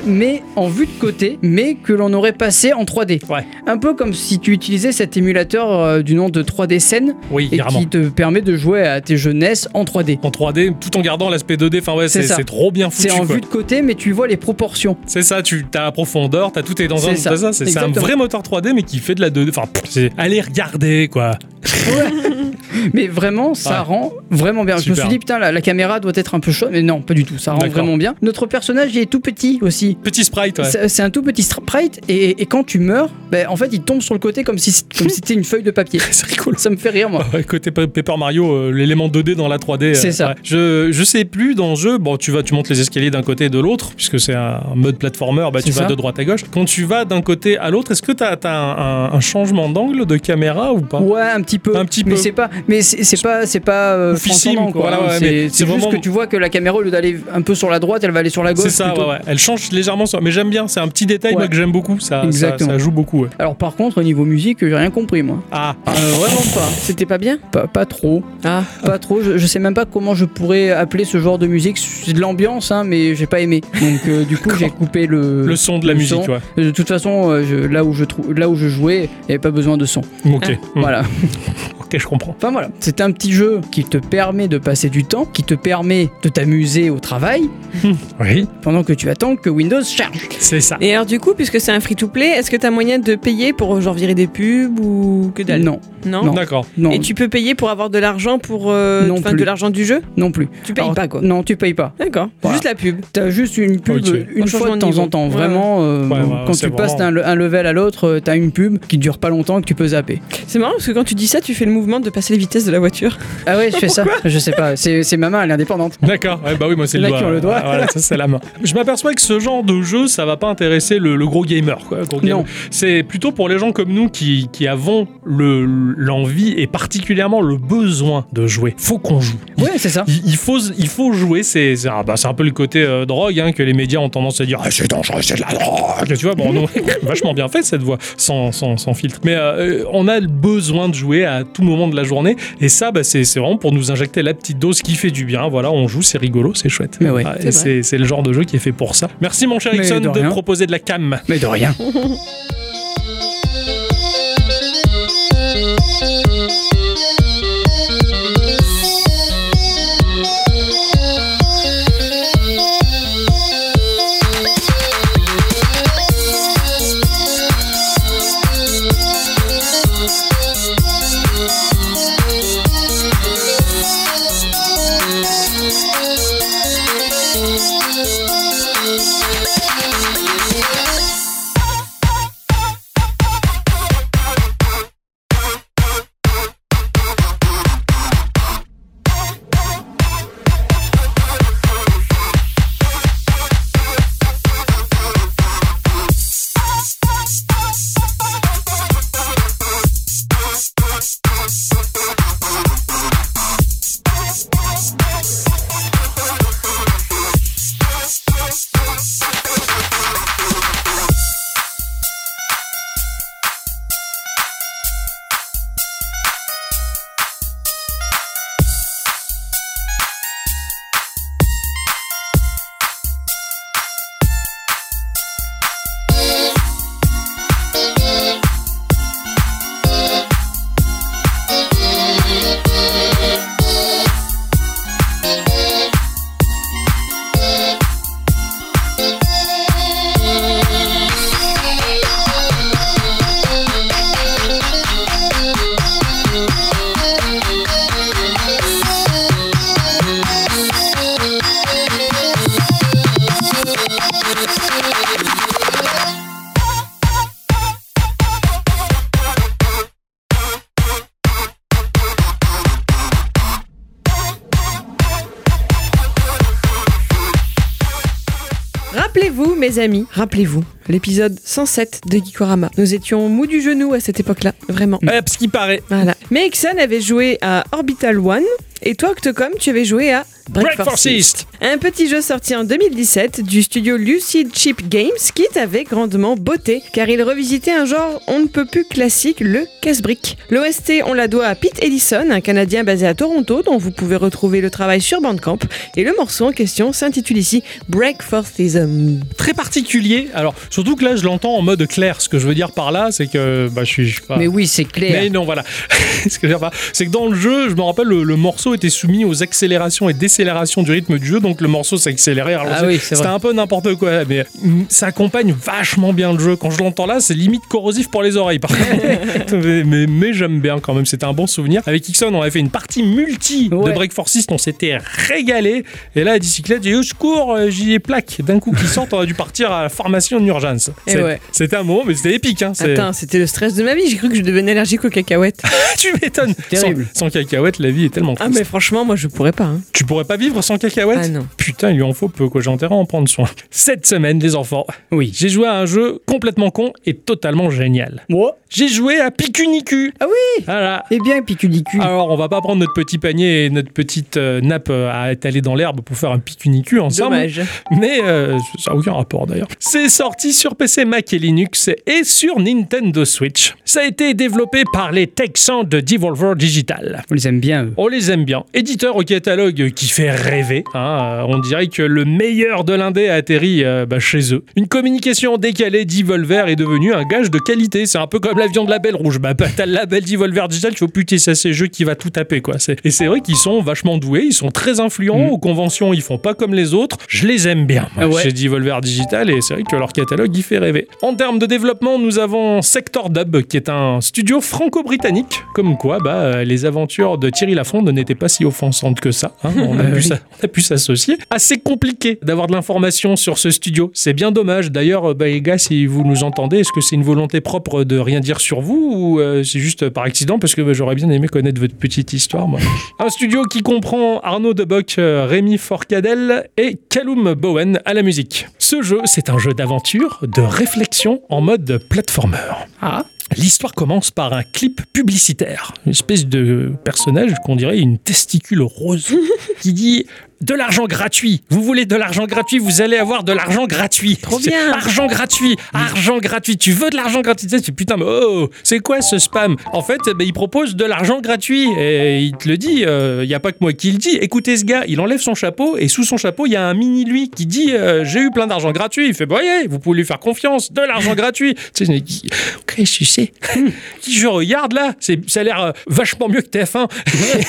mais en vue de côté, mais que l'on aurait passé en 3D.
Ouais.
Un peu comme si tu utilisais cet émulateur euh, du nom de 3D Scène
Oui,
et
carrément.
qui te permet de jouer à tes jeunesses en 3D.
En 3D, tout en gardant l'aspect 2D. Enfin, ouais,
C'est
c'est
ça.
c'est trop bien
C'est
foutu.
en
quoi.
vue de côté, mais tu vois les proportions.
C'est ça, tu as la profondeur, t'as tout est dans un.
C'est ça,
c'est C'est c'est un
exactement.
vrai moteur 3D, mais qui fait de la 2D. Enfin, pff, c'est allez regarder quoi.
Mais vraiment, ça Rend vraiment bien. Je me suis dit, putain, la, la caméra doit être un peu chaude, mais non, pas du tout. Ça rend vraiment bien. Notre personnage, il est tout petit aussi.
Petit sprite, ouais.
C'est un tout petit sprite, et, et quand tu meurs, ben, en fait, il tombe sur le côté comme si comme c'était une feuille de papier.
C'est rigolo.
Ça me fait rire, moi.
Ouais, Côté Pe- Paper Mario, euh, l'élément 2D dans la 3D. euh,
C'est ça.
ouais. Je, je sais plus dans le jeu, bon, tu vas, tu montes les escaliers d'un côté et de l'autre, puisque c'est un mode platformer, bah, tu vas
ça.
de droite à gauche. Quand tu vas d'un côté à l'autre, est-ce que tu as, un, un- un changement d'angle de caméra ou pas?
Ouais, un petit peu.
Un petit
Mais
peu.
c'est pas, mais c'est c'est pas, c'est pas euh,
Oufissime,
transcendant, quoi.
voilà, ouais, mais
c'est juste
vraiment-
que tu vois que la caméra, au lieu d'aller un peu sur la droite, elle va aller sur la gauche.
C'est ça, ouais, ouais. Elle change légèrement, sur- mais j'aime bien. C'est un petit détail moi, que j'aime beaucoup. Ça,
Exactement.
ça joue beaucoup. ouais.
Alors par contre, au niveau musique, j'ai rien compris, moi.
Ah,
Euh, vraiment pas.
C'était pas bien?
Pas, pas trop.
Ah.
Pas trop. Je, je sais même pas comment je pourrais appeler ce genre de musique. C'est de l'ambiance, hein, mais j'ai pas aimé. Donc euh, du coup, j'ai coupé le.
le son de la musique.
De toute façon, euh, je- là où je trouve, là où je jouais, il n'y avait pas besoin de son.
Ok.
Voilà.
ok, je comprends.
Enfin voilà, c'est un petit jeu qui te permet de passer du temps, qui te permet de t'amuser au travail
Oui,
pendant que tu attends que Windows charge.
c'est ça.
Et alors du coup, puisque c'est un free-to-play, est-ce que t'as moyen de payer pour genre virer des pubs ou que dalle?
Non,
Non?
Non.
D'accord.
non,
Et tu peux payer pour avoir de l'argent pour euh,
Non plus.
de l'argent du jeu?
Non plus.
Tu payes
Alors,
pas quoi
Non, tu payes pas.
D'accord.
Voilà.
Juste la pub.
T'as juste une pub une
Un
fois de
de
temps
niveau.
en temps.
Ouais,
Vraiment, euh,
Ouais, ouais,
quand tu passes
vraiment-
d'un un level à l'autre, euh, t'as une pub qui dure pas longtemps que tu peux zapper.
C'est marrant parce que quand tu dis ça, tu fais le mouvement de passer les vitesses de la voiture.
Ah ouais, je fais ça. Je sais pas. C'est c'est ma main, elle est indépendante.
D'accord, ouais, bah oui, moi c'est le doigt.
qui ont le doigt.
Voilà, ça c'est la main. Je m'aperçois que ce genre de jeu, ça va pas intéresser le, le gros gamer. Quoi, le gros gamer.
Non.
C'est plutôt pour les gens comme nous qui, qui avons le- l'envie et particulièrement le besoin de jouer. Faut qu'on joue.
Ouais, c'est ça.
Il, il faut, il faut jouer, c'est c'est ah bah, c'est un peu le côté euh, drogue hein, que les médias ont tendance à dire Ah, c'est dangereux, c'est de la drogue. Tu vois, bon, non, vachement bien fait cette voix, sans, sans, sans filtre. Mais euh, on a le besoin de jouer à tout moment de la journée, et ça, bah, c'est c'est vraiment pour nous injecter la petite dose qui fait du bien. Voilà, on joue, c'est rigolo, c'est chouette.
Mais ouais,
Ah,
c'est
et c'est c'est le genre de jeu qui est fait pour ça. Merci mon cher Ixon
de
de, proposer de la cam.
Mais de rien.
Amis, rappelez-vous, l'épisode 107 de Gikorama. Nous étions mous du genou à cette époque-là, vraiment.
Ouais, parce qu'il paraît.
Voilà. Mais Ixon avait joué à Orbital One, et toi, Octocom, tu avais joué à
Break Forcist.
Un petit jeu sorti en 2017 du studio Lucid Chip Games qui t'avait grandement beauté car il revisitait un genre on ne peut plus classique, le casse-brique. L'OST, on la doit à Pete Ellison, un Canadien basé à Toronto dont vous pouvez retrouver le travail sur Bandcamp et le morceau en question s'intitule ici Break Forcism.
Très particulier. Alors, surtout que là, je l'entends en mode clair. Ce que je veux dire par là, c'est que bah, je suis. je pas-
Mais oui, c'est clair.
Mais non, voilà. Ce que je veux dire par là, c'est que dans le jeu, je me rappelle, le, le morceau était soumis aux accélérations et décélérations du rythme du jeu, donc le morceau s'accélérait.
Ah
c'est-
oui,
C'était un peu n'importe quoi, mais mm, ça accompagne vachement bien le jeu. Quand je l'entends là, c'est limite corrosif pour les oreilles, par contre. mais mais, mais j'aime bien quand même, c'était un bon souvenir. Avec Ixon, on avait fait une partie multi de. Break Forces, on s'était régalé. Et là, à bicyclette, j'ai eu au secours, euh, j'ai des plaques d'un coup qui sortent, on a dû partir à la formation en urgence.
Et
C'est-
ouais.
C'était un moment, mais c'était épique. Hein,
Attends, c'était le stress de ma vie, j'ai cru que je devenais allergique aux cacahuètes.
tu m'étonnes. Sans, sans cacahuètes, la vie est tellement
Ah
triste.
mais franchement, moi je pourrais pas. hein.
Tu pourrais pas vivre sans cacahuètes
Ah non.
Putain, il lui en faut peu, quoi. J'ai intérêt à en prendre soin. Cette semaine, les enfants,
Oui.
j'ai joué à un jeu complètement con et totalement génial.
Moi
J'ai joué à Picunicu.
Ah oui
Voilà.
Eh bien, Piculicu.
Alors, on va pas prendre notre petit panier et notre petite euh, nappe euh, à étaler dans l'herbe pour faire un Picunicu ensemble.
Dommage.
Mais euh, ça n'a aucun rapport d'ailleurs. C'est sorti sur PC, Mac et Linux et sur Nintendo Switch. Ça a été développé par les Texans de Devolver Digital.
On les aime bien, eux.
On les aime bien. Éditeur au catalogue qui fait rêver. hein. Euh, on dirait que le meilleur de l'indé a atterri euh, bah, chez eux. Une communication décalée d'Evolver est devenue un gage de qualité. C'est un peu comme l'avion de la Belle Rouge. Bah, bah, t'as le label d'Evolver Digital, il faut putain, ça c'est jeu qui va tout taper quoi. Et c'est vrai qu'ils sont vachement doués, ils sont très influents.
Mm.
Aux conventions, ils font pas comme les autres. Je les aime bien moi,
ouais.
chez Devolver Digital et c'est vrai que leur catalogue il fait rêver. En termes de développement, nous avons Sector Dub qui est un studio franco-britannique. Comme quoi, bah, euh, les aventures de Thierry Lafronde n'étaient pas si offensantes que ça. hein. On, a pu
Oui.
s'a- on a pu s'associer. Assez compliqué d'avoir de l'information sur ce studio. C'est bien dommage. D'ailleurs, euh, bah, les gars, si vous nous entendez, est-ce que c'est une volonté propre de rien dire sur vous ou euh, c'est juste par accident Parce que bah, j'aurais bien aimé connaître votre petite histoire, moi. Un studio qui comprend Arnaud Deboc, euh, Rémi Forcadell et Callum Bowen à la musique. Ce jeu, c'est un jeu d'aventure, de réflexion en mode platformer.
Ah
L'histoire commence par un clip publicitaire, une espèce de personnage qu'on dirait une testicule rose qui dit de l'argent gratuit. Vous voulez de l'argent gratuit, vous allez avoir de l'argent gratuit.
Trop bien.
Argent gratuit, argent gratuit. Tu veux de l'argent gratuit? Tu Putain, mais oh, c'est quoi ce spam? En fait, ben, il propose de l'argent gratuit et il te le dit. Il n'y a pas que moi qui le dis. Écoutez ce gars, il enlève son chapeau et sous son chapeau, il y a un mini lui qui dit euh, j'ai eu plein d'argent gratuit. Il fait bah, voyez, vous pouvez lui faire confiance, de l'argent gratuit. Tu sais, ok, je sais. qui je regarde là, c'est, ça a l'air euh, vachement mieux que TF1.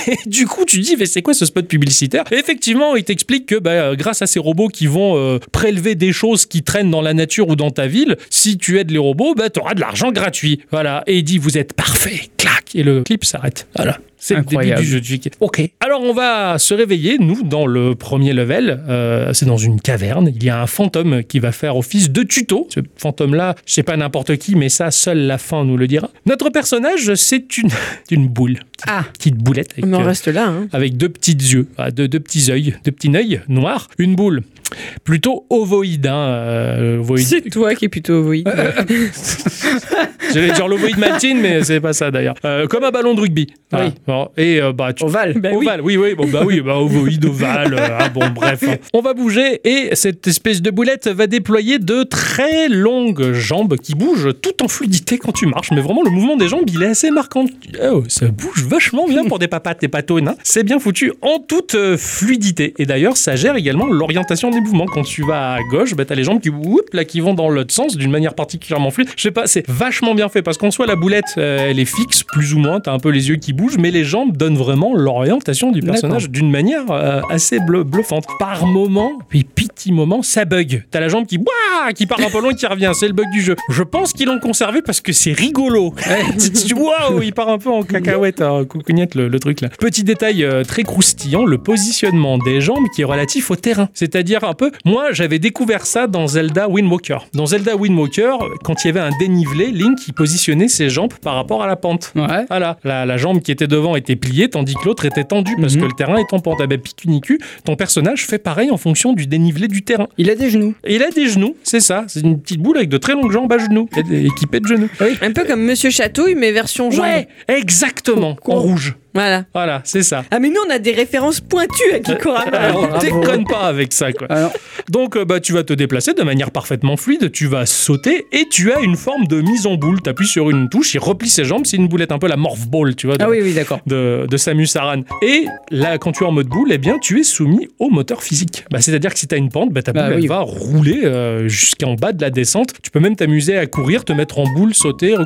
Et du coup, tu dis, mais c'est quoi ce spot publicitaire? Et Effectivement, il t'explique que bah, grâce à ces robots qui vont euh, prélever des choses qui traînent dans la nature ou dans ta ville, si tu aides les robots, bah, tu auras de l'argent gratuit. Voilà. Et il dit, vous êtes parfait. Clac. Et le clip s'arrête. Voilà. C'est le début
Incroyable.
du jeu. Tu dis, Ok. Alors on va se réveiller, nous, dans le premier level. Euh, c'est dans une caverne. Il y a un fantôme qui va faire office de tuto. Ce fantôme-là, je sais pas n'importe qui, mais ça, seule la fin nous le dira. Notre personnage, c'est une, une boule.
Ah
Petite boulette avec,
On en
euh,
reste là. Hein.
avec deux petits yeux, deux, deux petits yeux, deux petits œils noirs, une boule. Plutôt ovoïde, hein, euh, ovoïde.
C'est toi qui es plutôt ovoïde.
J'allais dire l'ovoïde maltine, mais c'est pas ça d'ailleurs. Euh, comme un ballon de rugby. Voilà.
Oui.
Bon, et euh, bah, tu-
Ovale.
Bah oui.
ovale, oui, oui, bon, bah oui, bah, ovoïde, ovale. euh, ah, bon, bref. On va bouger et cette espèce de boulette va déployer de très longues jambes qui bougent tout en fluidité quand tu marches. Mais vraiment, le mouvement des jambes, il est assez marquant. Oh, ça bouge vachement bien pour des papates et patounes. hein. C'est bien foutu en toute euh, fluidité. Et d'ailleurs, ça gère également l'orientation des mouvements. Quand tu vas à gauche, bah, t'as les jambes qui, whoop, là, qui vont dans l'autre sens d'une manière particulièrement fluide. Je sais pas, c'est vachement bien fait parce qu'en soi, la boulette, euh, elle est fixe, plus ou moins. T'as un peu les yeux qui bougent, mais les jambes donnent vraiment l'orientation du personnage d'une manière euh, assez bleu- bluffante. Par moment, puis petit moment, ça bug. T'as la jambe qui, Ouah qui part un peu loin et qui revient. C'est le bug du jeu. Je pense qu'ils l'ont conservé parce que c'est rigolo. dis, waouh, il part un peu en cacahuète, hein, coucougnette, le, le truc là. Petit détail euh, très croustillant, le positionnement des jambes qui est relatif au terrain. C'est-à-dire un peu, moi j'avais découvert ça dans Zelda Wind Walker. Dans Zelda Wind Walker, quand il y avait un dénivelé, Link il positionnait ses jambes par rapport à la pente.
Ouais.
Voilà, la, la jambe qui était devant était pliée, tandis que l'autre était tendue parce
Mhm.
que le terrain est en pente. Ah ben, Picunicu, ton personnage fait pareil en fonction du dénivelé du terrain.
Il a des genoux.
Et il a des genoux, c'est ça. C'est une petite boule avec de très longues jambes à genoux, et- équipée de genoux.
Un peu comme Monsieur Chatouille, mais version jaune.
Ouais, exactement, en rouge.
Voilà.
Voilà, c'est ça.
Ah, mais nous, on a des références pointues à Kikorama.
Alors,
bravo.
déconne pas avec ça, quoi.
Alors,
Donc, euh, bah, tu vas te déplacer de manière parfaitement fluide, tu vas sauter et tu as une forme de mise en boule. Tu appuies sur une touche, il replie ses jambes, c'est une boulette un peu la morph ball, tu vois. de-
ah oui, oui, d'accord.
de, de Samus Aran. Et là, quand tu es en mode boule, eh bien, tu es soumis au moteur physique. Bah, C'est-à-dire que si tu as une pente, bah, ta boule
Bah
elle
oui.
va rouler euh, jusqu'en bas de la descente. Tu peux même t'amuser à courir, te mettre en boule, sauter,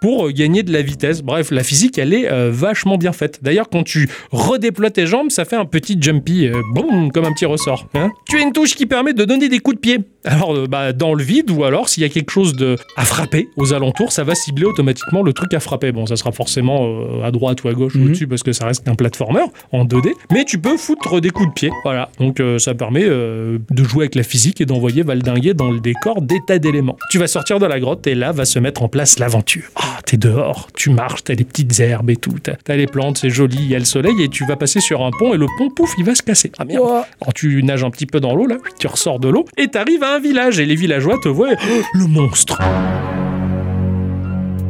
pour euh, gagner de la vitesse. Bref, la physique, elle est euh, vachement bien faite. D'ailleurs, quand tu redéploies tes jambes, ça fait un petit jumpy, euh, boum, comme un petit ressort. hein. tu as une touche qui permet de donner des coups de pied. Alors, euh, bah, dans le vide, ou alors, s'il y a quelque chose de, à frapper aux alentours, ça va cibler automatiquement le truc à frapper. Bon, ça sera forcément euh, à droite ou à gauche ou
Mhm.
au-dessus parce que ça reste un platformer en 2D. Mais tu peux foutre des coups de pied. Voilà. Donc, ça permet de jouer avec la physique et d'envoyer valdinguer dans le décor des tas d'éléments. Tu vas sortir de la grotte et là va se mettre en place l'aventure. Ah, t'es dehors, tu marches, t'as les petites herbes et tout, t'as les plantes, c'est joli, il y a le soleil et tu vas passer sur un pont et le pont, pouf, il va se casser. Ah merde. Alors tu nages un petit peu dans l'eau là, tu ressors de l'eau et t'arrives à un village et les villageois te voient Oh, le monstre.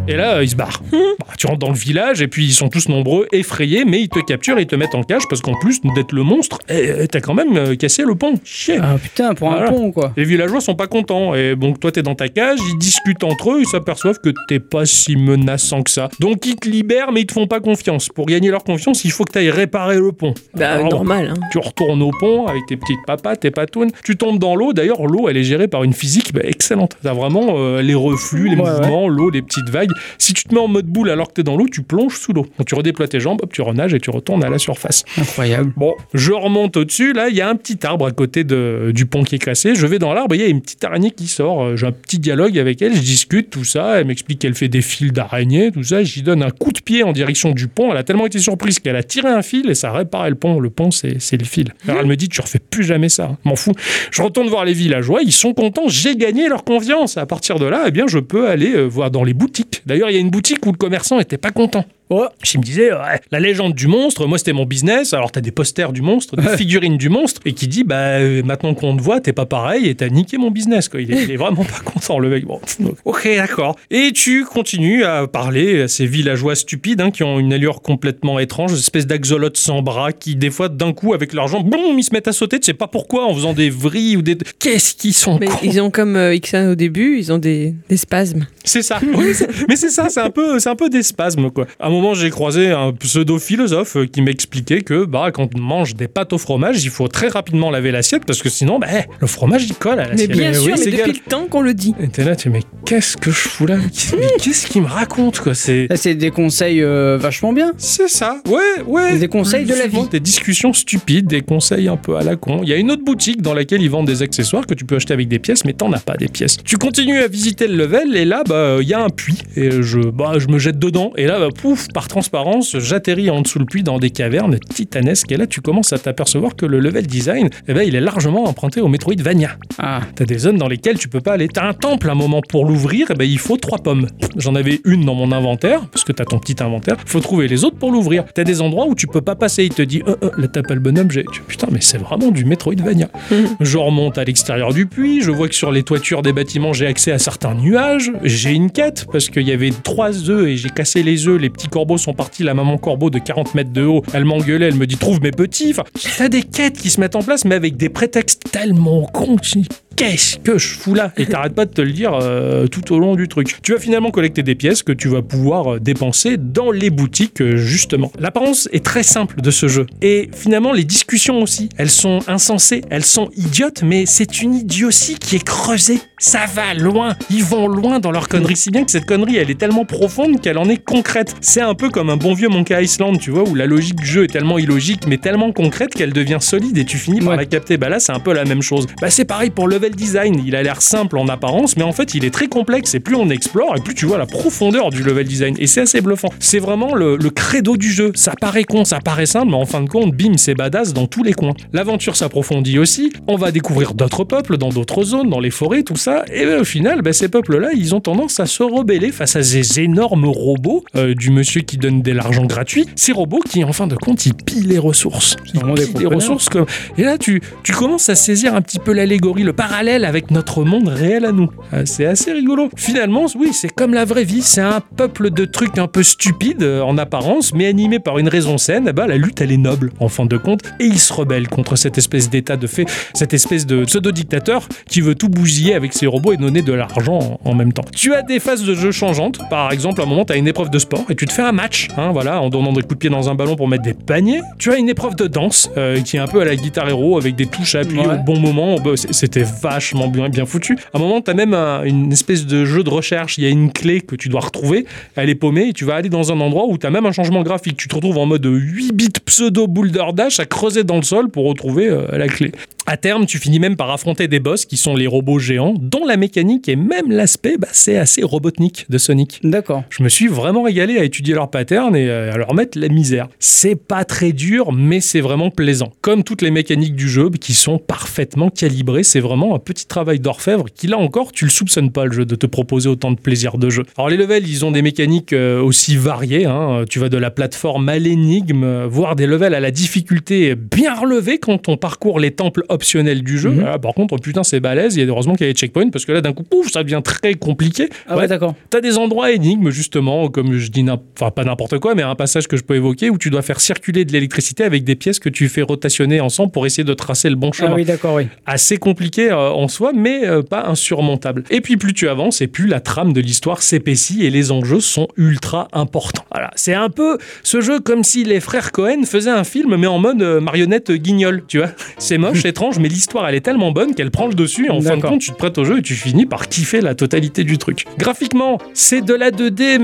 Et là, euh, ils se barrent. Bah, tu rentres dans le village et puis ils sont tous nombreux, effrayés, mais ils te capturent et ils te mettent en cage parce qu'en plus d'être le monstre, eh, t'as quand même euh, cassé le pont. Chier.
Ah putain, pour
Voilà.
un pont, quoi.
Les villageois sont pas contents et donc toi t'es dans ta cage, ils discutent entre eux, ils s'aperçoivent que t'es pas si menaçant que ça. Donc ils te libèrent mais ils te font pas confiance. Pour gagner leur confiance, il faut que t'ailles réparer le pont.
Bah,
Alors,
normal. Hein.
tu retournes au pont avec tes petites papas, tes patounes. Tu tombes dans l'eau. D'ailleurs, l'eau, elle est gérée par une physique bah, excellente. T'as vraiment euh, les reflux, les
Ouais,
mouvements, l'eau, les petites vagues. Si tu te mets en mode boule alors que t'es dans l'eau, tu plonges sous l'eau. Quand tu redéploies tes jambes, hop, tu renages et tu retournes à la surface.
Incroyable.
Bon, je remonte au-dessus. Là, il y a un petit arbre à côté de- du pont qui est cassé. Je vais dans l'arbre. Il y a une petite araignée qui sort. Euh, J'ai un petit dialogue avec elle. Je discute tout ça. Elle m'explique qu'elle fait des fils d'araignée, tout ça. J'y donne un coup de pied en direction du pont. Elle a tellement été surprise qu'elle a tiré un fil et ça réparait le pont. Le pont, c'est c'est le fil. Alors elle me dit, tu refais plus jamais ça. hein. M'en fous. Je retourne voir les villageois. Ils sont contents. J'ai gagné leur confiance. À partir de là, eh bien, je peux aller euh, voir dans les boutiques. D'ailleurs, il y a une boutique où le commerçant était pas content.
Oh,
Je me disais, ouais, la légende du monstre, moi c'était mon business, alors t'as des posters du monstre, des figurines du monstre, et qui dit, bah euh, maintenant qu'on te voit, t'es pas pareil, et t'as niqué mon business, quoi. Il est, il est vraiment pas content, le mec. Bon, donc, ok, d'accord. Et tu continues à parler à ces villageois stupides, hein, qui ont une allure complètement étrange, une espèce d'axolotes sans bras, qui des fois, d'un coup, avec jambes, boum, ils se mettent à sauter, tu sais pas pourquoi, en faisant des vrilles ou des... Qu'est-ce qu'ils sont
Mais
cons.
ils ont comme euh, Ixan au début, ils ont des, des spasmes.
C'est ça. Oui, mais c'est ça, c'est un peu, c'est un peu des spasmes quoi. À un moment, j'ai croisé un pseudo philosophe euh, qui m'expliquait que bah quand on mange des pâtes au fromage, il faut très rapidement laver l'assiette parce que sinon, bah, le fromage il colle à
Mais
l'assiette.
bien
Eh
sûr,
oui,
mais
c'est
depuis le temps qu'on le dit.
Et t'es là, tu dis, mais qu'est-ce que je fous là? Mais qu'est-ce qu'il me raconte quoi? C'est
c'est des conseils euh, vachement bien.
c'est ça. Ouais, ouais.
Des conseils de la vie.
Des discussions stupides, des conseils un peu à la con. Il y a une autre boutique dans laquelle ils vendent des accessoires que tu peux acheter avec des pièces, mais t'en as pas des pièces. Tu continues à visiter le level et là, bah, il y a un puits et je, bah, je me jette dedans et là, bah, pouf, par transparence, j'atterris en dessous le puits dans des cavernes titanesques et là, tu commences à t'apercevoir que le level design, eh ben, il est largement emprunté au Metroidvania.
Ah,
T'as des zones dans lesquelles tu peux pas aller. T'as un temple un moment pour l'ouvrir, et ben il faut trois pommes. J'en avais une dans mon inventaire, parce que t'as ton petit inventaire. Faut trouver les autres pour l'ouvrir. T'as des endroits où tu peux pas passer. Il te dit, euh, euh, là t'as pas le bon objet. Tu- Putain, mais c'est vraiment du Metroidvania. Je remonte à l'extérieur du puits. Je vois que sur les toitures des bâtiments, j'ai accès à certains nuages. J'ai une quête, parce qu'il y avait trois œufs et j'ai cassé les œufs. Les petits corbeaux sont partis. La maman corbeau de 40 mètres de haut, elle m'engueulait. Elle me dit, trouve mes petits. Enfin, t'as des quêtes qui se mettent en place, mais avec des prétextes tellement cons. Qu'est-ce que je fous là? Et t'arrêtes pas de te le dire euh, tout au long du truc. Tu vas finalement collecter des pièces que tu vas pouvoir euh, dépenser dans les boutiques, euh, justement. L'apparence est très simple de ce jeu. Et finalement, les discussions aussi, elles sont insensées, elles sont idiotes, mais c'est une idiotie qui est creusée. Ça va loin. Ils vont loin dans leur connerie, si bien que cette connerie, elle est tellement profonde qu'elle en est concrète. C'est un peu comme un bon vieux Monkey Island, tu vois, où la logique du jeu est tellement illogique, mais tellement concrète qu'elle devient solide et tu finis par la capter. Bah là, c'est un peu la même chose. Bah c'est pareil pour level design. Il a l'air simple en apparence, mais en fait, il est très complexe. Et plus on explore, et plus tu vois la profondeur du level design. Et c'est assez bluffant. C'est vraiment le, le credo du jeu. Ça paraît con, ça paraît simple, mais en fin de compte, bim, c'est badass dans tous les coins. L'aventure s'approfondit aussi. On va découvrir d'autres peuples dans d'autres zones, dans les forêts, tout ça. Et ben, au final, ben, ces peuples-là, ils ont tendance à se rebeller face à ces énormes robots euh, du monsieur qui donne de l'argent gratuit. Ces robots qui, en fin de compte, ils pillent les ressources. Ils pillent les ressources comme. Et là, tu, tu commences à saisir un petit peu l'allégorie, le parallèle avec notre monde réel à nous. Euh, C'est assez rigolo. Finalement, oui, c'est comme la vraie vie. C'est un peuple de trucs un peu stupides euh, en apparence, mais animé par une raison saine. Eh ben, la lutte, elle est noble en fin de compte, et ils se rebellent contre cette espèce d'état de fait, cette espèce de pseudo-dictateur qui veut tout bousiller avec ses robots et donner de l'argent en même temps. Tu as des phases de jeu changeantes. Par exemple, à un moment, tu as une épreuve de sport et tu te fais un match, hein, voilà, en donnant des coups de pied dans un ballon pour mettre des paniers. Tu as une épreuve de danse euh, qui est un peu à la guitare héros avec des touches à appuyer
Ouais.
au bon moment. Bah, C'était vachement bien, bien foutu. À un moment, tu as même un- une espèce de jeu de recherche. Il y a une clé que tu dois retrouver. Elle est paumée et tu vas aller dans un endroit où tu as même un changement graphique. Tu te retrouves en mode 8 bits pseudo boulder dash à creuser dans le sol pour retrouver euh, la clé. À terme, tu finis même par affronter des boss qui sont les robots géants, dont la mécanique et même l'aspect, bah, c'est assez robotnique de Sonic.
D'accord.
Je me suis vraiment régalé à étudier leurs patterns et euh, à leur mettre la misère. C'est pas très dur, mais c'est vraiment plaisant. Comme toutes les mécaniques du jeu qui sont parfaitement calibrées, c'est vraiment un petit travail d'orfèvre qui, là encore, tu le soupçonnes pas le jeu de te proposer autant de plaisir de jeu. Alors les levels, ils ont des mécaniques euh, aussi variées. hein. Tu vas de la plateforme à l'énigme, euh, voire des levels à la difficulté bien relevée quand on parcourt les temples optionnels du jeu.
Mhm.
Ah, par contre, putain, c'est balèze. Il y a heureusement qu'il y a des checkpoints parce que là, d'un coup, pouf, ça devient très compliqué.
Ah ouais,
Ouais,
d'accord.
T'as des endroits énigmes, justement, comme je dis, enfin pas n'importe quoi, mais un passage que je peux évoquer où tu dois faire circuler de l'électricité avec des pièces que tu fais rotationner ensemble pour essayer de tracer le bon chemin.
Ah oui, d'accord, oui.
Assez compliqué euh, en soi, mais euh, pas insurmontable. Et puis plus tu avances, et plus la trame de l'histoire s'épaissit et les enjeux sont ultra importants. Voilà, c'est un peu ce jeu comme si les frères Cohen faisaient un film, mais en mode euh, marionnette guignol, tu vois. C'est moche, étrange, mais l'histoire elle est tellement bonne qu'elle prend le dessus. Et en fin de compte, tu te prêtes au jeu et tu finis par kiffer la totalité du truc. Graphiquement, c'est de la 2D,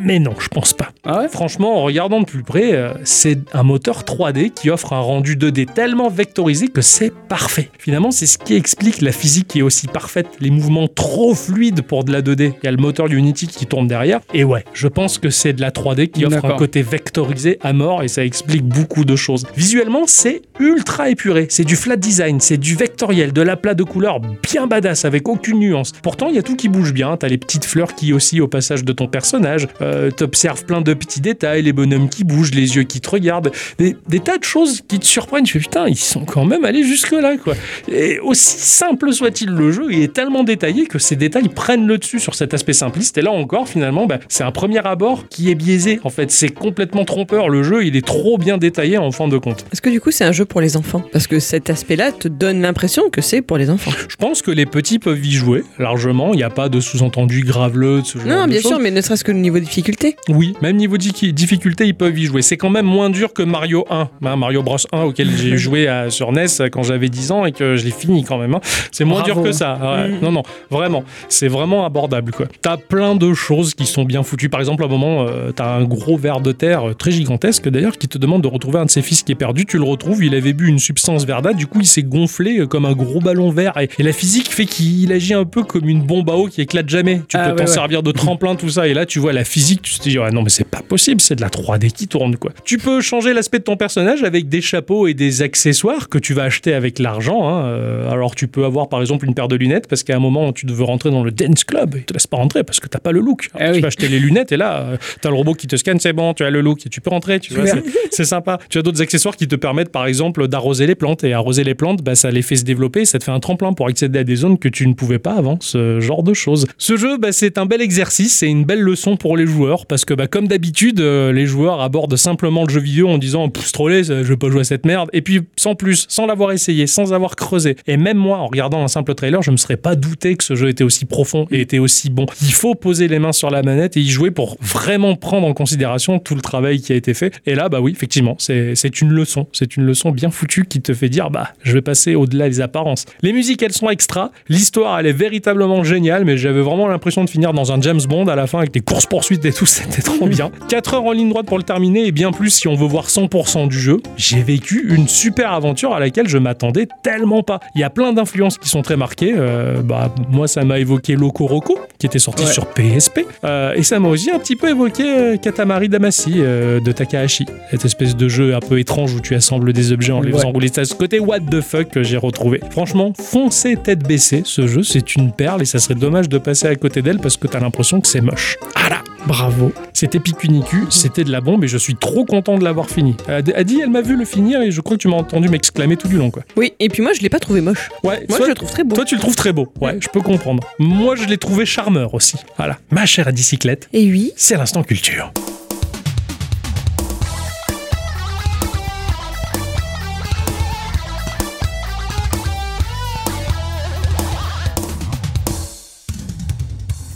mais non, je pense pas.
Ah ouais?
Franchement, en regardant de plus près, euh, c'est un moteur 3D qui offre un rendu 2D tellement vectorisé que c'est parfait. Finalement, c'est ce qui explique la physique qui est aussi parfaite, les mouvements trop fluides pour de la 2D. Il y a le moteur Unity qui tourne derrière. Et ouais, je pense que c'est de la 3D qui offre un côté vectorisé à mort et ça explique beaucoup de choses. Visuellement, c'est ultra épuré. C'est du flat design, c'est du vectoriel, de l'aplat de couleurs bien badass avec aucune nuance. Pourtant, il y a tout qui bouge bien. T'as les petites fleurs qui oscillent au passage de ton personnage. Euh, T'observes plein de petits détails, les bonhommes qui bougent, les yeux qui te regardent. Des, tas de choses qui te surprennent. Tu fais putain, ils sont quand même allés jusque-là, quoi. Et aussi simple soit-il le jeu, il est tellement détaillé que ces détails prennent le dessus sur cet aspect simpliste. Et là encore, finalement, bah, c'est un premier abord qui est biaisé. En fait, c'est complètement trompeur. Le jeu, il est trop bien détaillé en fin de compte.
Est-ce que du coup c'est un jeu pour les enfants? Parce que cet aspect-là te donne l'impression que c'est pour les enfants.
Je pense que les petits peuvent y jouer largement. Il n'y a pas de sous-entendu graveleux de ce genre
Non,
de
bien
choses.
sûr, mais ne serait-ce que le niveau de difficulté.
Oui, même niveau de di- difficulté, ils peuvent y jouer. C'est quand même moins dur que Mario 1, hein, Mario Bros 1 auquel j'ai joué à- sur NES quand j'avais 10 ans et que je l'ai fini quand même. hein. C'est moins
Bravo.
dur que ça. Ouais.
Mm.
Non, non, vraiment. C'est vraiment abordable. quoi. T'as plein de choses qui sont bien foutues. Par exemple, à un moment, euh, t'as un gros ver de terre euh, très gigantesque d'ailleurs qui te demande de retrouver un de ses fils qui est perdu. Tu le retrouves, il avait bu une substance verdâtre, du coup il s'est gonflé euh, comme un gros ballon vert. Et, et la physique fait qu'il agit un peu comme une bombe à eau qui éclate jamais. Tu
Ah,
peux
ouais,
t'en
ouais.
servir de tremplin, tout ça. Et là, tu vois la physique, tu te dis, ouais, non, mais c'est pas possible, c'est de la 3D qui tourne, quoi. Tu peux changer l'aspect de ton personnage avec des chapeaux et des accessoires que tu vas acheter avec l'argent. hein. Euh, alors, tu peux avoir, par exemple, une paire de lunettes parce qu'à un moment, tu veux rentrer dans le dance club. Ils te laissent pas rentrer parce que t'as pas le look. Alors,
Ah
tu
oui.
vas acheter les lunettes et là, euh, t'as le robot qui te scanne, c'est bon, tu as le look et tu peux rentrer, tu vois. C'est sympa. Tu as d'autres accessoires qui te permettent, par exemple, d'arroser les plantes. Et arroser les plantes, bah, ça les fait se développer. Ça te fait un tremplin pour accéder à des zones que tu ne pouvais pas avant. Ce genre de choses. Ce jeu, bah, c'est un bel exercice. C'est une belle leçon pour les joueurs. Parce que, bah, comme d'habitude, euh, les joueurs abordent simplement le jeu vidéo en disant laid, ça, je vais pas jouer à cette merde. Et puis, sans plus, sans l'avoir essayé, sans avoir creusé. Et même moi, en regardant un simple trailer, je me serais pas douté que ce jeu était aussi profond et était aussi bon. Il faut poser les mains sur la manette et y jouer pour vraiment prendre en considération tout le travail qui a été fait. Et là, bah oui, effectivement, c'est une leçon. C'est une leçon bien foutue qui te fait dire, bah, je vais passer au-delà des apparences. Les musiques, elles sont extra. L'histoire, elle est véritablement géniale, mais j'avais vraiment l'impression de finir dans un James Bond à la fin avec des courses-poursuites et tout. C'était trop bien. 4 heures en ligne droite pour le terminer et bien plus si on veut voir 100% du jeu. J'ai vécu une super aventure à laquelle je m'attendais tellement pas. Il y a plein d'influences qui sont très marquées. Euh, bah, moi, ça m'a évoqué Loco Roco, qui était sorti
Ouais.
sur PSP. Euh, et ça m'a aussi un petit peu évoqué euh, Katamari Damacy euh, de Takahashi. Cette espèce de jeu un peu étrange où tu assembles des objets en les faisant rouler. A ce côté What the fuck que j'ai retrouvé. Franchement, foncez tête baissée, ce jeu, c'est une perle et ça serait dommage de passer à côté d'elle parce que t'as l'impression que c'est moche. Voilà, bravo. C'était Picunicu, c'était de la bombe et je suis trop content de l'avoir fini. Adi, Adi, elle m'a vu le finir et je crois que tu m'as entendu m'exclamer tout du long, quoi.
Oui, et puis moi, je l'ai pas trouvé moche.
Ouais,
Moi,
soit-
je le trouve très beau.
Toi, tu le trouves très beau. Ouais, je peux comprendre. Moi, je l'ai trouvé charmeur aussi. Voilà. Ma chère bicyclette,
Et oui.
c'est l'instant culture.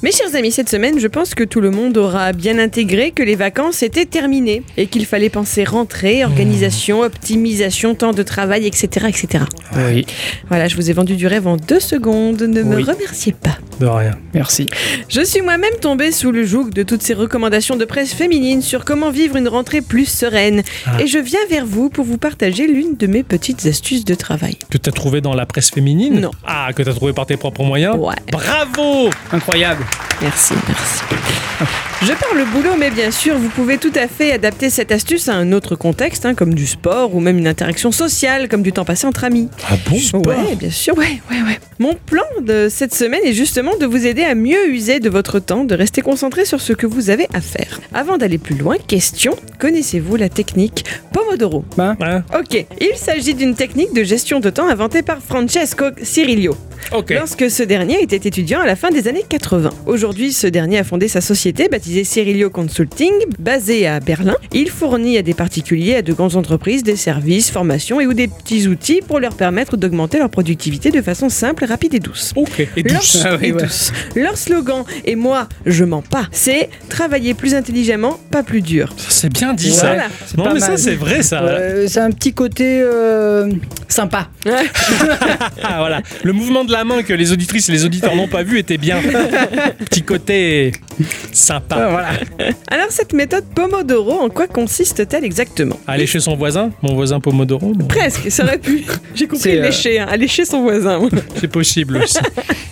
Mes chers amis, cette semaine, je pense que tout le monde aura bien intégré que les vacances étaient terminées et qu'il fallait penser rentrée, organisation, optimisation, temps de travail, etc., etc.
Oui,
Voilà, je vous ai vendu du rêve en deux secondes. Ne me
Oui.
remerciez pas.
De rien.
merci.
Je suis moi-même tombée sous le joug de toutes ces recommandations de presse féminine sur comment vivre une rentrée plus sereine.
Ah.
Et je viens vers vous pour vous partager l'une de mes petites astuces de travail.
Que t'as trouvé dans la presse féminine?
Non.
Ah, que t'as trouvé par tes propres moyens?
Ouais.
Bravo
Incroyable.
Merci, merci. Je parle boulot, mais bien sûr, vous pouvez tout à fait adapter cette astuce à un autre contexte, hein, comme du sport ou même une interaction sociale, comme du temps passé entre amis.
Ah bon
Ouais, bien sûr, ouais, ouais, ouais. Mon plan de cette semaine est justement de vous aider à mieux user de votre temps, de rester concentré sur ce que vous avez à faire. Avant d'aller plus loin, question, connaissez-vous la technique Pomodoro?
Ben,
Hein
Ok, il s'agit d'une technique de gestion de temps inventée par Francesco Cirillo.
Ok.
Lorsque ce dernier était étudiant à la fin des années 80. Aujourd'hui, ce dernier a fondé sa société baptisée Cirillo Consulting, basée à Berlin. Il fournit à des particuliers, à de grandes entreprises, des services, formations et ou des petits outils pour leur permettre d'augmenter leur productivité de façon simple, rapide et douce.
Ok. Et
Leur,
douce.
Ah oui,
et
ouais.
douce. Leur slogan, et moi, je mens pas, c'est travailler plus intelligemment, pas plus dur.
C'est bien dit
Voilà.
ça.
c'est
Non,
pas
mais ça, c'est vrai, ça.
Euh, c'est un petit côté euh, sympa.
Ah, voilà. Le mouvement de la main que les auditrices et les auditeurs n'ont pas vu était bien. Petit côté sympa.
Voilà.
Alors cette méthode Pomodoro, en quoi consiste-t-elle exactement
Aller chez son voisin, mon voisin Pomodoro, bon,
Presque, ça aurait pu. J'ai compris
C'est, euh,
lécher, hein, aller chez son voisin.
c'est possible aussi.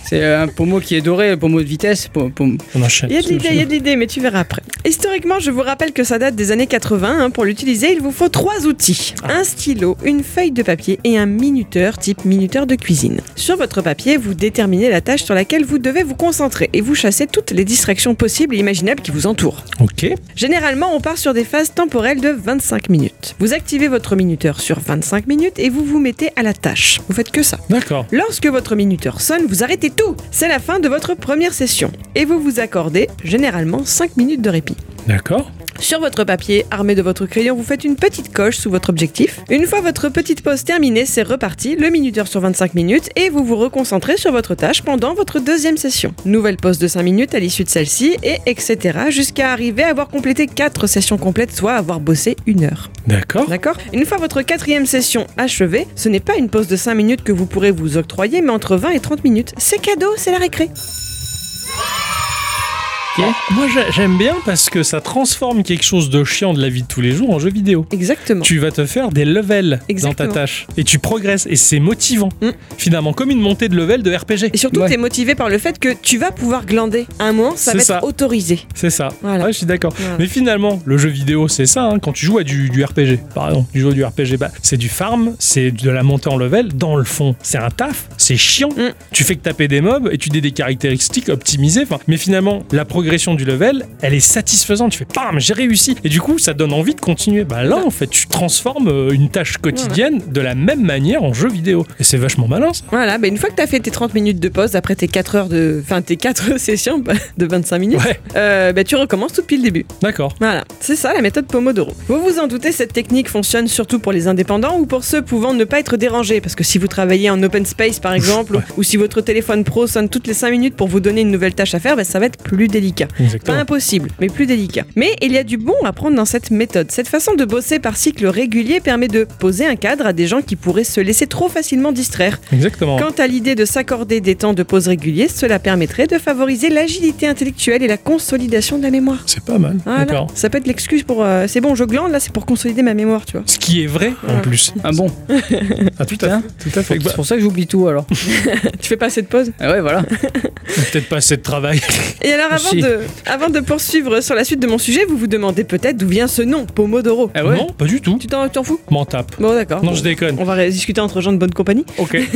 C'est euh, un pommeau qui est doré, un pommeau de vitesse. pom- pom-
On enchaîne.
Il y a de l'idée, il y a de l'idée, mais tu verras après. Historiquement, je vous rappelle que ça date des années 80. hein. Pour l'utiliser, il vous faut trois outils. Un stylo, une feuille de papier et un minuteur type minuteur de cuisine. Sur votre papier, vous déterminez la tâche sur laquelle vous devez vous concentrer et vous chassez toutes les distractions possibles et imaginables qui vous entourent.
Ok.
Généralement, on part sur des phases temporelles de 25 minutes. Vous activez votre minuteur sur 25 minutes et vous vous mettez à la tâche. Vous faites que ça.
D'accord.
Lorsque votre minuteur sonne, vous arrêtez tout. C'est la fin de votre première session. Et vous vous accordez généralement 5 minutes de répit.
D'accord.
Sur votre papier, armé de votre crayon, vous faites une petite coche sous votre objectif. Une fois votre petite pause terminée, c'est reparti, le minuteur sur 25 minutes, et vous vous reconcentrez sur votre tâche pendant votre deuxième session. Nouvelle pause de 5 minutes à l'issue de celle-ci, et etc. jusqu'à arriver à avoir complété 4 sessions complètes, soit avoir bossé une heure.
D'accord.
D'accord Une fois votre quatrième session achevée, ce n'est pas une pause de 5 minutes que vous pourrez vous octroyer, mais entre 20 et 30 minutes. C'est cadeau, c'est la récré.
Moi, j'ai- j'aime bien parce que ça transforme quelque chose de chiant de la vie de tous les jours en jeu vidéo.
Exactement.
Tu vas te faire des levels
Exactement.
dans ta tâche et tu progresses et c'est motivant.
Mm.
Finalement, comme une montée de level de RPG.
Et surtout,
Ouais.
tu es motivé par le fait que tu vas pouvoir glander. À un moment, ça va être autorisé.
C'est ça.
Voilà.
Ouais, je suis d'accord.
Voilà.
Mais finalement, le jeu vidéo, c'est ça. hein. Quand tu joues à du, du RPG, par exemple, tu joues à du RPG, bah, c'est du farm, c'est de la montée en level. Dans le fond, c'est un taf, c'est chiant.
Mm.
Tu fais que taper des mobs et tu dis des caractéristiques optimisées. Mais finalement, la progression du level, elle est satisfaisante. Tu fais, bam, j'ai réussi. Et du coup, ça donne envie de continuer. Bah là, en fait, tu transformes euh, une tâche quotidienne de la même manière en jeu vidéo. Et c'est vachement malin, ça.
Voilà, bah une fois que tu as fait tes 30 minutes de pause, après tes 4 heures de. Enfin, tes 4 sessions bah, de 25 minutes,
Ouais,
euh, bah, tu recommences tout depuis le début.
d'accord.
Voilà, c'est ça la méthode Pomodoro. Vous vous en doutez, cette technique fonctionne surtout pour les indépendants ou pour ceux pouvant ne pas être dérangés. Parce que si vous travaillez en open space par exemple,
Ouais.
ou si votre téléphone pro sonne toutes les 5 minutes pour vous donner une nouvelle tâche à faire, bah, ça va être plus délicat. Pas
Exactement.
impossible, mais plus délicat. Mais il y a du bon à prendre dans cette méthode. Cette façon de bosser par cycle régulier permet de poser un cadre à des gens qui pourraient se laisser trop facilement distraire.
Exactement.
Quant à l'idée de s'accorder des temps de pause réguliers, cela permettrait de favoriser l'agilité intellectuelle et la consolidation de la mémoire.
C'est pas mal.
Voilà.
D'accord.
Ça peut être l'excuse pour. euh, c'est bon, je glande là, c'est pour consolider ma mémoire, tu vois.
Ce qui est vrai en plus.
Ah bon
Ah, tout à. Tout à fait.
C'est pour ça que j'oublie tout alors.
Tu fais pas assez de pause
Ah ouais, voilà.
Peut-être pas assez de travail.
Et alors, avant de, avant de poursuivre sur la suite de mon sujet, vous vous demandez peut-être d'où vient ce nom, Pomodoro.
Ah ouais
Non, pas du tout.
Tu t'en t'en fous?
M'en tape.
Bon, d'accord.
Non, je déconne.
On va discuter entre gens de bonne compagnie.
Ok.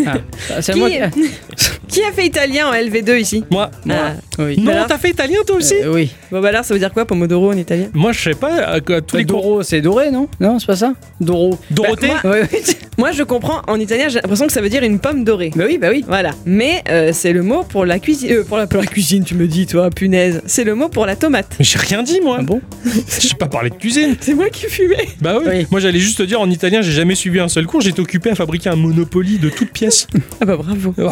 Ah, C'est à moi.
qui a fait italien en LV2 ici
Moi.
Moi.
Ah.
Oui.
Non,
alors
t'as fait italien toi aussi
Euh, oui.
Bon, bah alors, ça veut dire quoi, Pomodoro en italien?
Moi, je sais pas. Tous
Bah,
les cours.
Doro, c'est doré, non? Non, c'est pas ça? Doro.
Dorothée
Bah, moi-
Ouais.
Moi, je comprends en italien, j'ai l'impression que ça veut dire une pomme dorée.
Bah oui, bah oui.
Voilà. Mais euh, c'est le mot pour la cuisine. euh, pour, la, pour la cuisine, tu me dis, toi, punaise. C'est le mot pour la tomate.
Mais j'ai rien dit, moi.
Ah bon?
J'ai pas parlé de cuisine.
C'est moi qui fumais.
Bah oui.
Oui.
Moi, j'allais juste te dire en italien, j'ai jamais suivi un seul cours. J'étais occupé à fabriquer un Monopoly de toutes pièces.
Ah bah bravo.
Ouais.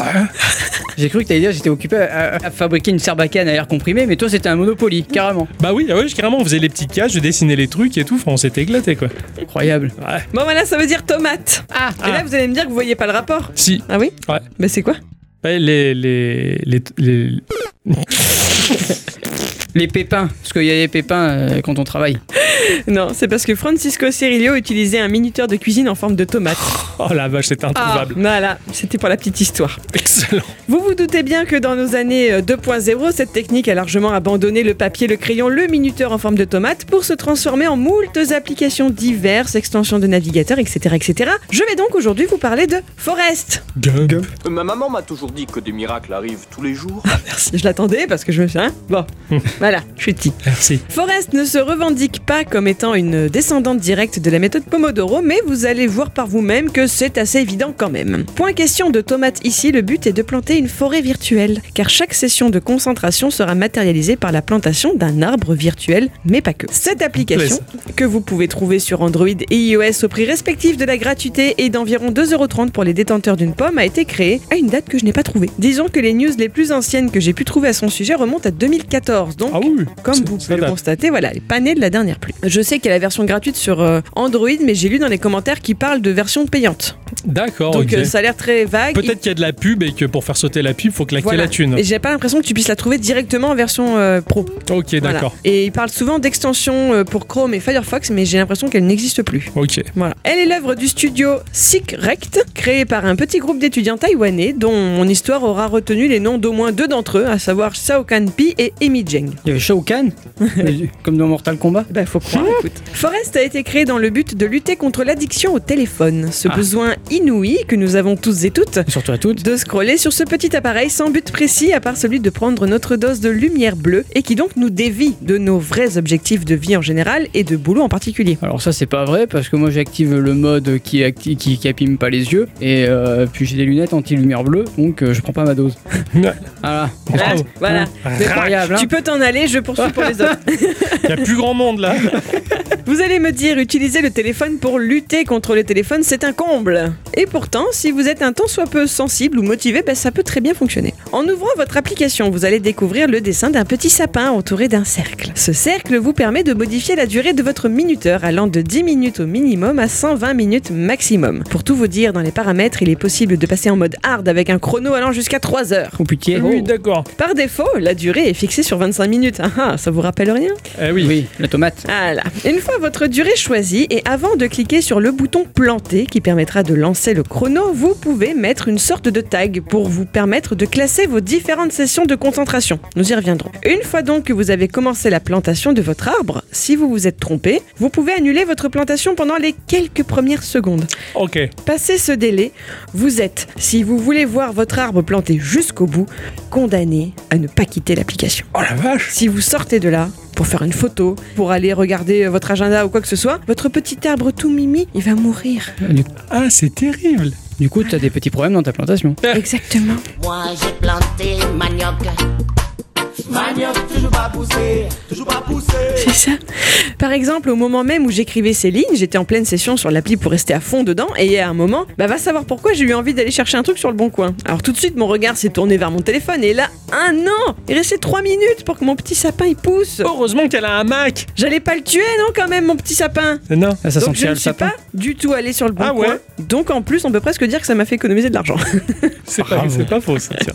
J'ai cru que t'allais dire j'étais occupé à, à fabriquer une serbacane à air comprimé, mais toi c'était un Monopoly, carrément.
Bah oui, ah ouais, carrément, on faisait les petites cases, je dessinais les trucs et tout. Enfin, on s'était éclaté quoi.
Incroyable.
Ouais.
Bon, voilà, ça veut dire tomate.
Ah,
Et là, vous allez me dire que vous voyez pas le rapport.
Si.
Ah oui
Ouais.
Bah c'est quoi
Ouais, les, les, les, les-
les pépins, parce qu'il y a des pépins euh, quand on travaille.
Non, c'est parce que Francisco Cirillo utilisait un minuteur de cuisine en forme de tomate.
Oh la vache, c'était introuvable.
Voilà, c'était pour la petite histoire.
Excellent.
Vous vous doutez bien que dans nos années euh, 2.0, cette technique a largement abandonné le papier, le crayon, le minuteur en forme de tomate pour se transformer en moultes applications diverses, extensions de navigateur, etc. etc. Je vais donc aujourd'hui vous parler de Forest.
Gump.
Ma maman m'a toujours dit que des miracles arrivent tous les jours.
Merci, je l'attendais parce que je me suis... Hein bon, voilà, je suis petit.
Merci.
Forrest ne se revendique pas comme étant une descendante directe de la méthode Pomodoro, mais vous allez voir par vous-même que c'est assez évident quand même. Point question de tomates ici, le but est de planter une forêt virtuelle, car chaque session de concentration sera matérialisée par la plantation d'un arbre virtuel, mais pas que. Cette application, que vous pouvez trouver sur Android et iOS au prix respectif de la gratuité et d'environ 2,30€ pour les détenteurs d'une pomme, a été créée à une date que je n'ai pas trouvée. Disons que les news les plus anciennes que j'ai pu trouver à son sujet remontent à 2014, donc
Ah oui.
comme vous pouvez le
date.
constater, voilà, elle est pas née de la dernière pluie. Je sais qu'il y a la version gratuite sur euh, Android, mais j'ai lu dans les commentaires qui parlent de version payante.
D'accord,
Donc euh, ça a l'air très vague.
Peut-être qu'il y a de la pub et que pour faire sauter la pub, faut claquer
Voilà.
la thune.
Et j'ai pas l'impression que tu puisses la trouver directement en version euh, pro.
Ok,
Voilà.
d'accord.
Et il parle souvent d'extensions pour Chrome et Firefox, mais j'ai l'impression qu'elle n'existe plus.
Ok.
Voilà. Elle est l'œuvre du studio SICRECT, créé par un petit groupe d'étudiants taïwanais dont mon histoire aura retenu les noms d'au moins deux d'entre eux, à savoir Shao Kan Pi et Emi Zheng.
Il y avait Shao Kahn, comme dans Mortal Kombat.
Bah, faut croire, écoute. Forest a été créé dans le but de lutter contre l'addiction au téléphone. Ce
Ah.
besoin inouï que nous avons tous et toutes
Et surtout à toutes.
de scroller sur ce petit appareil sans but précis à part celui de prendre notre dose de lumière bleue et qui donc nous dévie de nos vrais objectifs de vie en général et de boulot en particulier.
Alors ça c'est pas vrai parce que moi j'active le mode qui, acti- qui, qui abîme pas les yeux et euh, puis j'ai des lunettes anti-lumière bleue donc euh, je prends pas ma dose. Voilà.
Bravo.
Voilà.
Incroyable. hein.
Tu peux t'en aller, je poursuis pour les autres.
Il y a plus grand monde là.
Vous allez me dire, utiliser le téléphone pour lutter contre le téléphone, c'est un comble. Et pourtant, si vous êtes un tant soit peu sensible ou motivé, ben, ça peut très bien fonctionner. En ouvrant votre application, vous allez découvrir le dessin d'un petit sapin entouré d'un cercle. Ce cercle vous permet de modifier la durée de votre minuteur allant de 10 minutes au minimum à 120 minutes maximum. Pour tout vous dire, dans les paramètres, il est possible de passer en mode hard avec un chrono allant jusqu'à 3 heures.
Oh putain.
Oui, d'accord.
Par défaut, la durée est fixée sur 25 minutes. Ah, ah, ça vous rappelle rien
Eh oui.
Oui, la tomate.
voilà. Une fois votre durée choisie et avant de cliquer sur le bouton planter qui permettra de lancer le chrono, vous pouvez mettre une sorte de tag pour vous permettre de classer vos différentes sessions de concentration. Nous y reviendrons. Une fois donc que vous avez commencé la plantation de votre arbre, si vous vous êtes trompé, vous pouvez annuler votre plantation pendant les quelques premières secondes.
Ok.
Passé ce délai, vous êtes, si vous voulez voir votre arbre planté jusqu'au bout, condamné à ne pas quitter l'application.
Oh la vache.
Si vous sortez de là pour faire une photo, pour aller regarder euh, votre agenda ou quoi que ce soit, votre petit arbre tout mimi, il va mourir.
Ah, c'est terrible.
du coup t'as des petits problèmes dans ta plantation.
Exactement.
Moi j'ai planté manioc.
Manioc, toujours pas poussé, toujours pas poussé.
C'est ça. Par exemple, au moment même où j'écrivais ces lignes, j'étais en pleine session sur l'appli pour rester à fond dedans, et à un moment, bah va savoir pourquoi j'ai eu envie d'aller chercher un truc sur le bon coin. Alors tout de suite, mon regard s'est tourné vers mon téléphone, et là, un an Il restait 3 minutes pour que mon petit sapin il pousse.
Heureusement qu'elle a un Mac.
J'allais pas le tuer, non, quand même, mon petit sapin?
Non.
Ça
Donc
sent
je ne suis
sapin.
pas du tout allé sur le bon
Ah ouais
coin. Donc en plus, on peut presque dire que ça m'a fait économiser de l'argent.
C'est pas, pas faux ça. Tiens.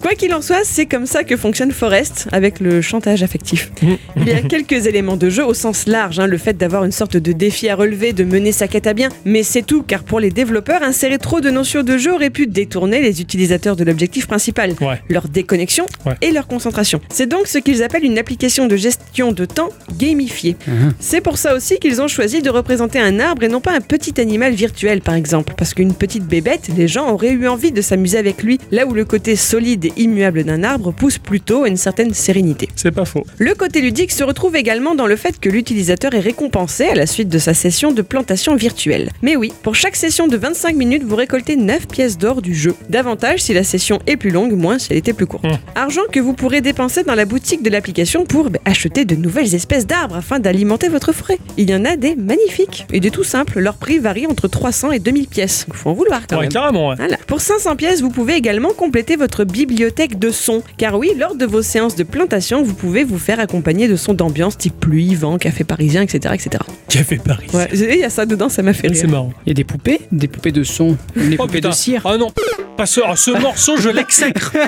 Quoi qu'il en soit, c'est comme ça que fonctionne Run Forest avec le chantage affectif. Il y a quelques éléments de jeu au sens large, hein, le fait d'avoir une sorte de défi à relever, de mener sa quête à bien, mais c'est tout, car pour les développeurs, insérer trop de notions de jeu aurait pu détourner les utilisateurs de l'objectif principal,
Ouais.
leur déconnexion
Ouais.
et leur concentration. C'est donc ce qu'ils appellent une application de gestion de temps gamifiée. C'est pour ça aussi qu'ils ont choisi de représenter un arbre et non pas un petit animal virtuel par exemple, parce qu'une petite bébête, les gens auraient eu envie de s'amuser avec lui, là où le côté solide et immuable d'un arbre pousse plutôt une certaine sérénité.
C'est pas faux.
Le côté ludique se retrouve également dans le fait que l'utilisateur est récompensé à la suite de sa session de plantation virtuelle. Mais oui, pour chaque session de 25 minutes, vous récoltez 9 pièces d'or du jeu. Davantage si la session est plus longue, moins si elle était plus courte.
Hmm.
Argent que vous pourrez dépenser dans la boutique de l'application pour bah, acheter de nouvelles espèces d'arbres afin d'alimenter votre forêt. Il y en a des magnifiques et des tout simples. Leur prix varie entre 300 et 2000 pièces. Faut en vouloir quand
Ouais,
même.
carrément, ouais.
Voilà. Pour 500 pièces, vous pouvez également compléter votre bibliothèque de sons. Car oui, lors de vos séances de plantation, vous pouvez vous faire accompagner de sons d'ambiance type pluie, vent, café parisien, etc. etc.
Café Paris.
Ouais, il y a ça dedans, ça m'a fait
C'est
rire.
marrant.
Il y a des poupées, des poupées de son, des
Oh
poupées
putain.
de cire.
Ah non, pas ce, ah, ce morceau, je l'exècre.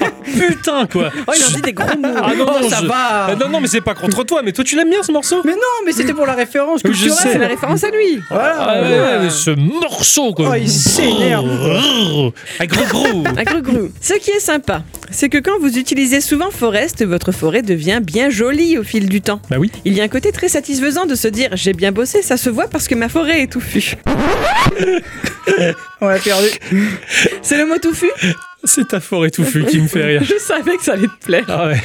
Ah, putain, quoi.
Oh, il en dit des gros mots.
Ah non,
Oh,
non,
ça
je-
va.
Ah, non, non, mais c'est pas contre toi, mais toi tu l'aimes bien ce morceau
Mais non, mais c'était pour la référence culturelle.
sais.
C'est la référence à lui.
Voilà.
Ah ouais, mais ce morceau quoi.
Oh, il s'énerve.
Ah, gros gros.
Un gros gros. Ce qui est sympa, c'est que quand vous utilisez souvent Forest, votre forêt devient bien jolie au fil du temps.
Bah oui.
Il y a un côté très satisfaisant de se dire j'ai bien bossé, ça se voit parce que ma forêt est touffue.
On l'a perdu.
C'est le mot touffu?
C'est ta forêt touffue qui me fait rire.
Je savais que ça allait te plaire.
Ah ouais.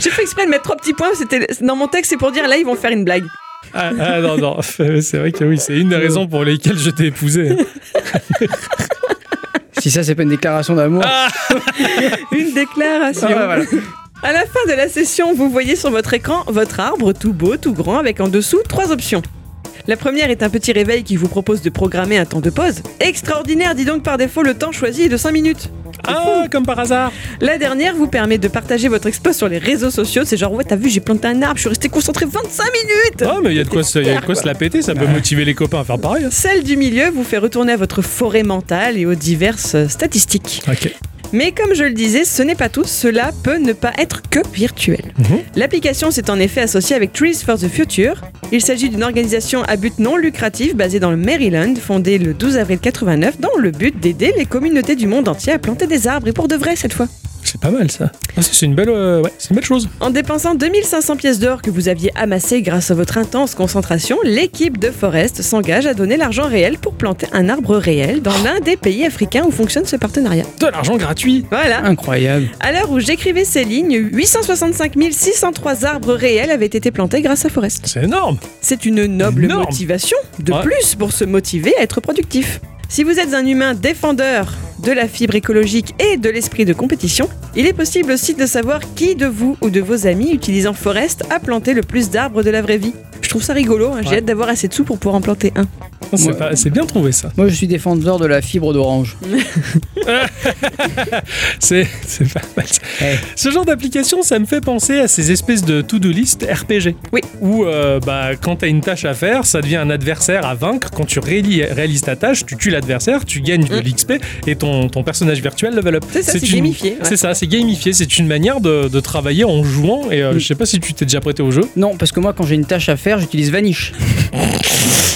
J'ai fait exprès de mettre trois petits points, c'était dans mon texte, c'est pour dire là ils vont faire une blague.
Ah, ah, non, non. C'est vrai que oui, c'est une des raisons pour lesquelles je t'ai épousé.
Si ça, c'est pas une déclaration d'amour.
Une déclaration.
Ah, voilà.
À la fin de la session, vous voyez sur votre écran votre arbre tout beau, tout grand, avec en dessous trois options. La première est un petit réveil qui vous propose de programmer un temps de pause. Extraordinaire, dis donc par défaut, le temps choisi est de 5 minutes.
Ah, comme par hasard.
La dernière vous permet de partager votre exploit sur les réseaux sociaux. C'est genre, ouais, t'as vu, j'ai planté un arbre, je suis resté concentré 25 minutes
Ah, mais il y a de quoi, se- y a de quoi se la péter, ça peut motiver les copains à faire pareil. hein.
Celle du milieu vous fait retourner à votre forêt mentale et aux diverses euh, statistiques.
Ok.
Mais comme je le disais, ce n'est pas tout, cela peut ne pas être que virtuel.
Mhm.
L'application s'est en effet associée avec Trees for the Future. Il s'agit d'une organisation à but non lucratif basée dans le Maryland, fondée le 12 avril 89 dans le but d'aider les communautés du monde entier à planter des arbres, et pour de vrai cette fois.
C'est pas mal ça. Ah, ça, c'est une belle, euh, ouais, c'est une belle chose.
En dépensant 2500 pièces d'or que vous aviez amassées grâce à votre intense concentration, l'équipe de Forest s'engage à donner l'argent réel pour planter un arbre réel dans l'un des pays africains où fonctionne ce partenariat.
De l'argent gratuit.
Voilà.
Incroyable.
À l'heure où j'écrivais ces lignes, 865 603 arbres réels avaient été plantés grâce à Forest.
C'est énorme.
C'est une noble
Énorme.
motivation de
Ouais.
plus pour se motiver à être productif. Si vous êtes un humain défendeur de la fibre écologique et de l'esprit de compétition, il est possible aussi de savoir qui de vous ou de vos amis utilisant Forest a planté le plus d'arbres de la vraie vie. Je trouve ça rigolo, hein. j'ai
Ouais.
hâte d'avoir assez de sous pour pouvoir en planter un.
C'est
Ouais.
pas- c'est bien trouvé ça.
Moi, je suis défenseur de la fibre d'orange.
C'est c'est pas mal. ça. Ce genre d'application, ça me fait penser à ces espèces de to-do list RPG.
Oui.
Où euh, bah, quand tu as une tâche à faire, ça devient un adversaire à vaincre. Quand tu réali- réalises ta tâche, tu tues l'adversaire, tu gagnes de
Mm.
l'XP et ton, ton personnage virtuel level up.
C'est ça, c'est
une-
gamifié, ouais.
C'est ça, c'est gamifié. C'est une manière de, de travailler en jouant. Et euh,
Mm.
je sais pas si tu t'es déjà prêté au jeu.
Non, parce que moi, quand j'ai une tâche à faire, j'utilise Vanish.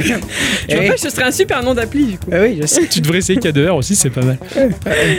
Je
Eh
vois pas que ce serait un super nom d'appli du coup.
Ah oui, je sais.
tu devrais essayer K2R aussi, c'est pas mal.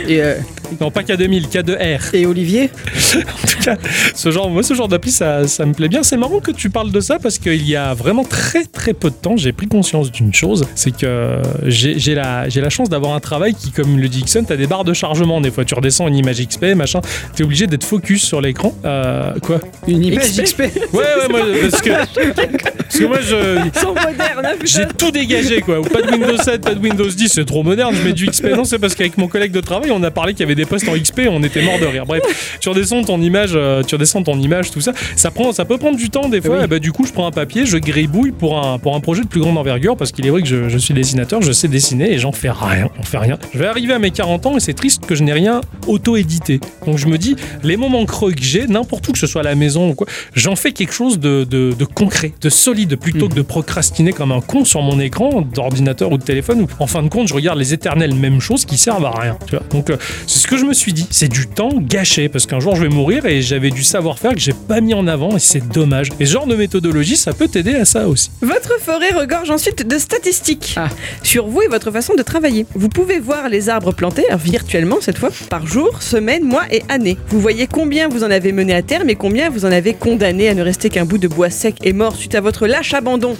Et, euh,
Non, pas K2000, K2R.
et Olivier
En tout cas, ce genre, moi, ce genre d'appli, ça, ça me plaît bien. C'est marrant que tu parles de ça parce qu'il y a vraiment très très peu de temps, j'ai pris conscience d'une chose, c'est que j'ai la, j'ai la chance d'avoir un travail qui, comme le dit Ixon, t'as des barres de chargement. Des fois, tu redescends une image XP, machin, t'es obligé d'être focus sur l'écran. Euh, quoi?
Une image
XP.
XP.
Ouais, ouais, moi, parce que, parce que moi, je,
Ils sont modernes, hein,
j'ai tout dégagé quoi. Ou Pas de Windows 7, pas de Windows 10, c'est trop moderne, je mets du XP. Non, c'est parce qu'avec mon collègue de travail, on a parlé qu'il y avait des postes en XP, on était mort de rire. Bref, tu redescends ton image, euh, tu redescends ton image, tout ça. Ça prend, ça peut prendre du temps des fois.
Oui.
Et bah, du coup, je prends un papier, je gribouille pour un, pour un projet de plus grande envergure parce qu'il est vrai que je, je suis dessinateur, je sais dessiner et j'en fais rien, j'en fais rien. Je vais arriver à mes 40 ans et c'est triste que je n'ai rien auto-édité. Donc je me dis, les moments creux que j'ai, n'importe où que ce soit à la maison ou quoi, j'en fais quelque chose de, de- de concret, de solide. plutôt que de procrastiner comme un con sur mon écran d'ordinateur ou de téléphone où en fin de compte je regarde les éternelles mêmes choses qui servent à rien. Tu vois Donc euh, c'est ce que je me suis dit. C'est du temps gâché parce qu'un jour je vais mourir et j'avais du savoir-faire que j'ai pas mis en avant et c'est dommage. Et ce genre de méthodologie, ça peut t'aider à ça aussi.
Votre forêt regorge ensuite de statistiques
Ah.
sur vous et votre façon de travailler. Vous pouvez voir les arbres plantés, alors virtuellement cette fois, par jour, semaine, mois et année. Vous voyez combien vous en avez mené à terme et combien vous en avez condamné à ne rester qu'un bout de bois sec et mort suite à votre lâche abandon.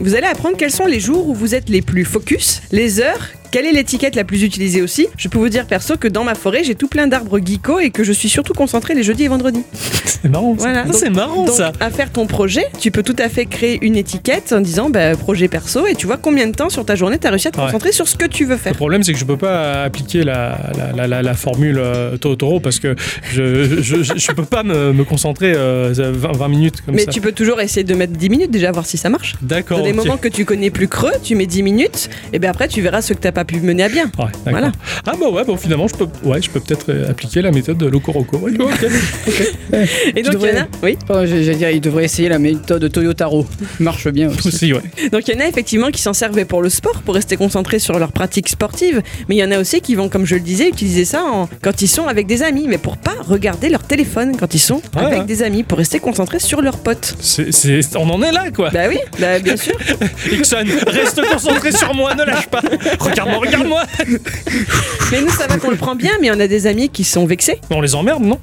Vous allez apprendre quels sont les jours où vous êtes les plus focus, les heures, quelle est l'étiquette la plus utilisée aussi? Je peux vous dire perso que dans ma forêt, j'ai tout plein d'arbres geeko et que je suis surtout concentré les jeudis et vendredis.
C'est marrant. ça.
Voilà. Donc-
c'est marrant
Donc,
ça.
à faire ton projet, tu peux tout à fait créer une étiquette en disant bah, projet perso et tu vois combien de temps sur ta journée tu as réussi à te
Ouais.
concentrer sur ce que tu veux
Le
faire.
problème, c'est que je peux pas appliquer la, la, la, la- la formule euh, Totoro parce que je, je, je, je peux pas me, me concentrer euh, 20, 20 minutes comme
Mais
ça.
tu peux toujours essayer de mettre 10 minutes déjà, voir si ça marche.
D'accord.
Dans des moments que tu connais plus creux, tu mets 10 minutes, et bien après tu verras ce que t'as pas pu mener à bien.
Ouais.
Voilà.
Ah bah ouais, bon finalement je peux, ouais, je peux peut-être euh, appliquer la méthode de Locoroco. Ouais, ok.
Et donc il y en
devrais-
a, oui.
Oh, j'ai- J'allais dire, il devrait essayer la méthode Toyotaro. Marche bien aussi.
Aussi, ouais.
Donc il y en a effectivement qui s'en servaient pour le sport, pour rester concentrés sur leur pratique sportive, mais il y en a aussi qui vont, comme je le disais, utiliser ça en- quand ils sont avec des amis, mais pour pas regarder leur téléphone quand ils sont
Ouais,
avec
ouais.
des amis, pour rester concentrés sur leurs potes.
C'est, c'est- on en est là quoi.
Bah oui, bah bien sûr.
Ixon, reste concentré sur moi, ne lâche pas. Regarde-moi, regarde-moi.
Mais nous, ça va qu'on le prend bien, mais on a des amis qui sont vexés.
On les emmerde, non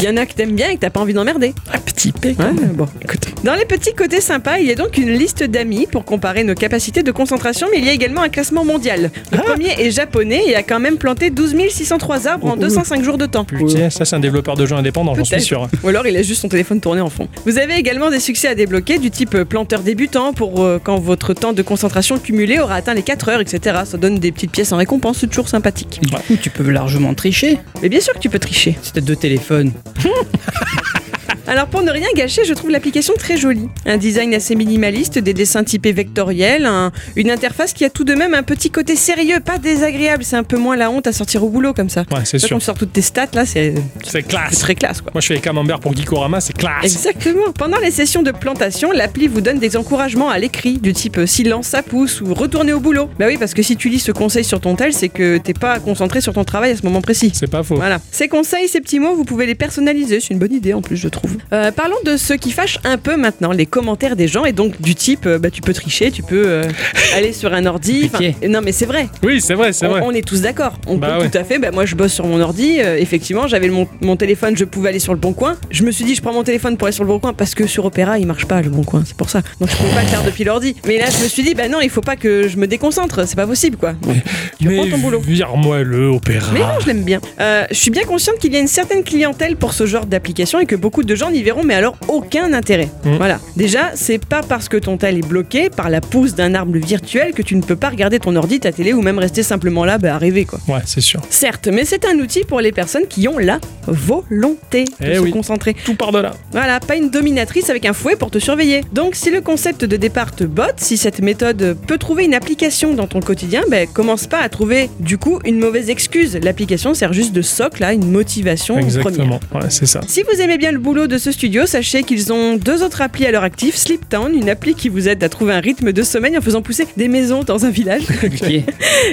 Il y en a que t'aimes bien et que t'as pas envie d'emmerder.
Un petit peu.
Ouais, bon, écoute. Dans les petits côtés sympas, il y a donc une liste d'amis pour comparer nos capacités de concentration, mais il y a également un classement mondial. Le premier est japonais et a quand même planté 12 603 arbres en 205 jours de temps.
Putain, ça c'est un développeur de jeux indépendant, j'en suis sûr.
Ou alors il laisse juste son téléphone tourner en fond. Vous avez également des succès à débloquer du type euh, planteur débutant pour euh, quand votre temps de concentration cumulé aura atteint les 4 heures, etc. Ça donne des petites pièces en récompense, c'est toujours sympathique.
Du coup, tu peux largement tricher.
Mais bien sûr que tu peux tricher.
Si t'as deux téléphones.
Alors pour ne rien gâcher, je trouve l'application très jolie. Un design assez minimaliste, des dessins typés vectoriels, un- une interface qui a tout de même un petit côté sérieux, pas désagréable, c'est un peu moins la honte à sortir au boulot comme ça.
Ouais, c'est
Quand
sûr.
on sort toutes tes stats là, c'est
C'est
c'est
classe.
très classe quoi.
Moi je fais les camemberts pour Geekorama, c'est classe.
Exactement. Pendant les sessions de plantation, l'appli vous donne des encouragements à l'écrit, du type euh, silence ça pousse ou retournez au boulot. Bah oui, parce que si tu lis ce conseil sur ton tel, c'est que t'es pas concentré sur ton travail à ce moment précis.
C'est pas faux.
Voilà. Ces conseils, ces petits mots, vous pouvez les personnaliser. C'est une bonne idée en plus, je trouve. Euh, parlons de ce qui fâche un peu maintenant, les commentaires des gens. Et donc, du type, euh, bah, tu peux tricher, tu peux euh, aller sur un ordi. Non, mais c'est vrai.
Oui, c'est vrai, c'est
On,
vrai.
on est tous d'accord. On
Bah
peut
ouais.
tout à fait. Bah, moi, je bosse sur mon ordi. effectivement, j'avais mon, mon téléphone, je pouvais aller sur le bon coin. Je me suis dit, je prends mon téléphone pour aller sur le bon coin parce que sur Opera, il marche pas le bon coin. C'est pour ça. Donc, je pouvais pas le faire depuis l'ordi. Mais là, je me suis dit, bah non, il faut pas que je me déconcentre. C'est pas possible, quoi. Donc, tu
Mais
ton boulot.
vire-moi le opéra.
Mais non, je l'aime bien. Je suis bien consciente qu'il y a une certaine clientèle pour ce genre d'application et que beaucoup de gens n'y verront, mais alors aucun intérêt.
Mm.
Voilà. Déjà, c'est pas parce que ton tel est bloqué par la pousse d'un arbre virtuel que tu ne peux pas regarder ton ordi, ta télé ou même rester simplement là bah, à rêver quoi.
Ouais, c'est sûr.
Certes, mais c'est un outil pour les personnes qui ont la volonté de
Eh
se
oui.
concentrer.
Tout par de là.
Voilà, pas une dominatrice avec un fouet pour te surveiller. Donc si le concept de départ te botte, si cette méthode peut trouver une application dans ton quotidien, ben commence pas à trouver du coup une mauvaise excuse. L'application sert juste de socle à une motivation première.
Exactement. Ouais, c'est ça.
Si vous aimez bien le boulot de ce studio, sachez qu'ils ont deux autres applis à leur actif. Sleep Town, une appli qui vous aide à trouver un rythme de sommeil en faisant pousser des maisons dans un village.
Compliqué.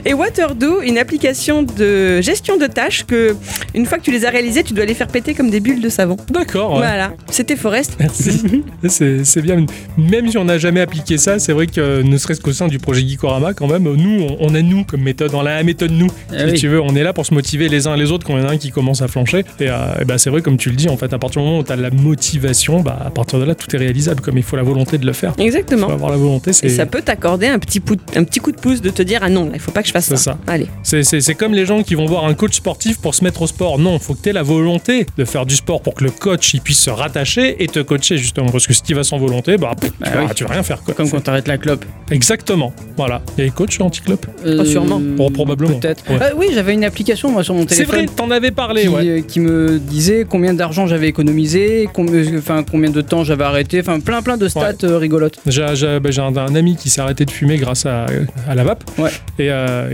Et Waterdo, une application de gestion de tâches que, une fois que tu les as réalisées, tu dois les faire péter comme des bulles de savon.
D'accord. ouais.
Voilà, c'était Forest.
Merci. c'est bien. Même si on n'a jamais appliqué ça, c'est vrai que ne serait-ce qu'au sein du projet Geekorama, quand même, nous, on, on a nous comme méthode, on a la méthode nous.
Ah
si
oui.
tu veux, on est là pour se motiver les uns et les autres quand il y en a un qui commence à flancher. Et, euh, et bah, c'est vrai, comme tu le dis, en fait, à partir du moment où tu as la motivation, bah, à partir de là, tout est réalisable. Comme il faut la volonté de le faire. Il
Exactement.
faut avoir la volonté.
Et
C'est
ça peut t'accorder un petit, un petit coup de pouce de te dire Ah non, là, il faut pas que je fasse ça.
C'est ça.
Allez.
c'est- c'est- c'est comme les gens qui vont voir un coach sportif pour se mettre au sport. Non, il faut que tu aies la volonté de faire du sport pour que le coach il puisse se rattacher et te coacher, justement. Parce que si tu vas sans volonté, bah, pff,
Bah
tu, vas,
oui.
tu vas rien faire. Quoi.
Comme quand t'arrêtes la clope.
Exactement. Voilà. Il y a des coachs anti-clope?
Euh,
sûrement.
Oh, probablement.
Peut-être.
Ouais.
Euh, oui, j'avais une application moi sur mon
C'est
téléphone.
vrai, t'en avais parlé,
qui,
ouais.
euh, qui me disait combien d'argent j'avais économisé arrêté, combien, enfin, combien de temps j'avais arrêté, enfin plein plein de stats euh, rigolotes.
J'ai j'ai- j'ai un, un ami qui s'est arrêté de fumer grâce à, à la vape.
Ouais.
Et euh,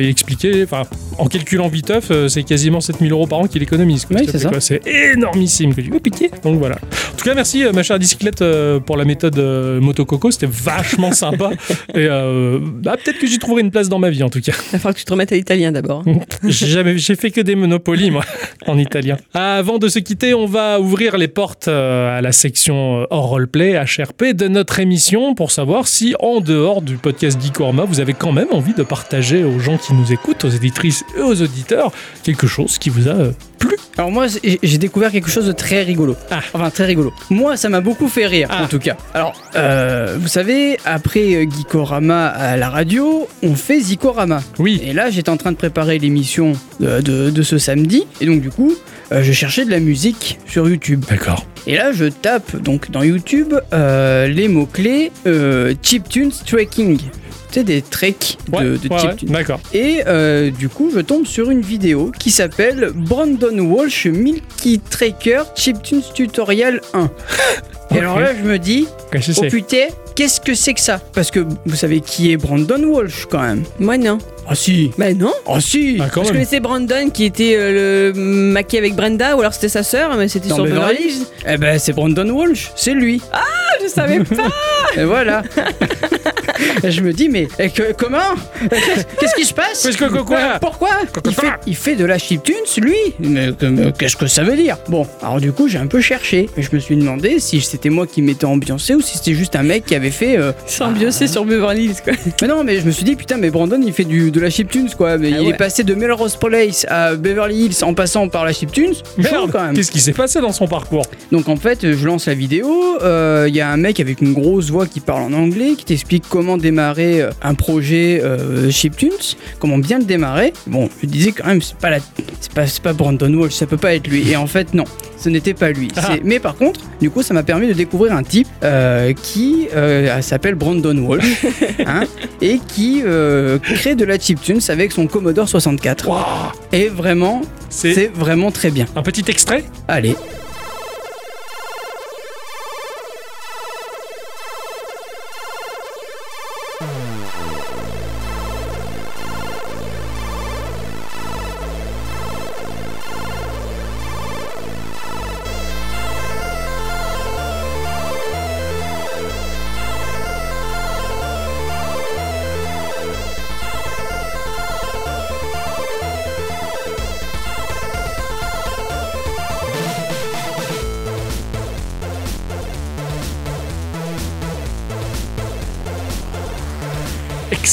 enfin, en calculant viteuf, euh, c'est quasiment 7000 euros par an qu'il économise. quoi,
Oui, c'est ça.
quoi. C'est énormissime. Je dis, oh, pitié. Donc voilà. En tout cas, merci, euh, ma chère bicyclette, pour la méthode Motococo. C'était vachement sympa. Et euh, bah, peut-être que j'y trouverai une place dans ma vie, en tout cas.
Il va falloir que tu te remettes à l'italien d'abord.
J'ai jamais, j'ai fait que des Monopoly, moi, en italien. Avant de se quitter, on va ouvrir les portes euh, à la section euh, hors roleplay, HRP, de notre émission pour savoir si, en dehors du podcast Geekorama, vous avez quand même envie de partager aux gens qui nous écoutent, aux éditrices et aux auditeurs, quelque chose qui vous a euh, plu.
Alors moi j'ai découvert quelque chose de très rigolo.
Ah.
Enfin très rigolo. Moi ça m'a beaucoup fait rire
Ah.
en tout cas. Alors euh, vous savez après euh, Geekorama à la radio on fait Zikorama.
Oui.
Et là j'étais en train de préparer l'émission de, de- de ce samedi et donc du coup euh, je cherchais de la musique sur YouTube.
D'accord.
Et là je tape donc dans YouTube euh, les mots clés chiptunes tracking. Tu sais des treks de,
Ouais,
de
ouais. D'accord.
Et euh, du coup, je tombe sur une vidéo qui s'appelle Brandon Walsh Milky Tracker Chiptunes Tutorial 1. Et alors là, je me dis,
Qu'est-ce que
oh putain, qu'est-ce que c'est que ça? Parce que vous savez qui est Brandon Walsh quand même
Moi non.
Ah si
Bah non.
Ah si
Ah,
Je
même.
connaissais Brandon qui était euh, le maquis avec Brenda ou alors c'était sa sœur mais c'était sur
Beverly. Eh ben, c'est Brandon Walsh, c'est lui.
Ah, je savais pas.
Et voilà. Et je me dis, mais eh, que- comment? Qu'est-ce- qui se passe?
Qu'est-ce que- quoi
Euh, Pourquoi?
Quoi-
il fait, il fait de la chiptunes, lui Mais que- mais Qu'est-ce que ça veut dire? Bon, alors du coup, j'ai un peu cherché. Et je me suis demandé si c'était moi qui m'étais ambiancé ou si c'était juste un mec qui avait fait. euh,
C'est ambiancé sur Beverly Hills quoi.
Mais non, mais je me suis dit, putain, mais Brandon, il fait du, de la chiptunes, quoi. Mais
Ah
il
ouais.
est passé de Melrose Place à Beverly Hills en passant par la chiptunes.
Merde,
quand même.
qu'est-ce qui s'est passé dans son parcours?
Donc en fait, je lance la vidéo, euh, il y a un mec avec une grosse voix qui parle en anglais, qui t'explique comment démarrer euh, un projet euh, chiptunes, comment bien le démarrer. Bon, je disais quand même, c'est pas, la, c'est pas, c'est pas Brandon Walsh, ça peut pas être lui. Et en fait, non, ce n'était pas lui.
Ah.
C'est- Mais par contre, du coup, ça m'a permis de découvrir un type euh, qui euh, s'appelle Brandon Walsh hein, et qui euh, crée de la chiptunes avec son Commodore 64.
Waouh,
Et vraiment,
C'est
c'est vraiment très bien.
un petit extrait?
Allez.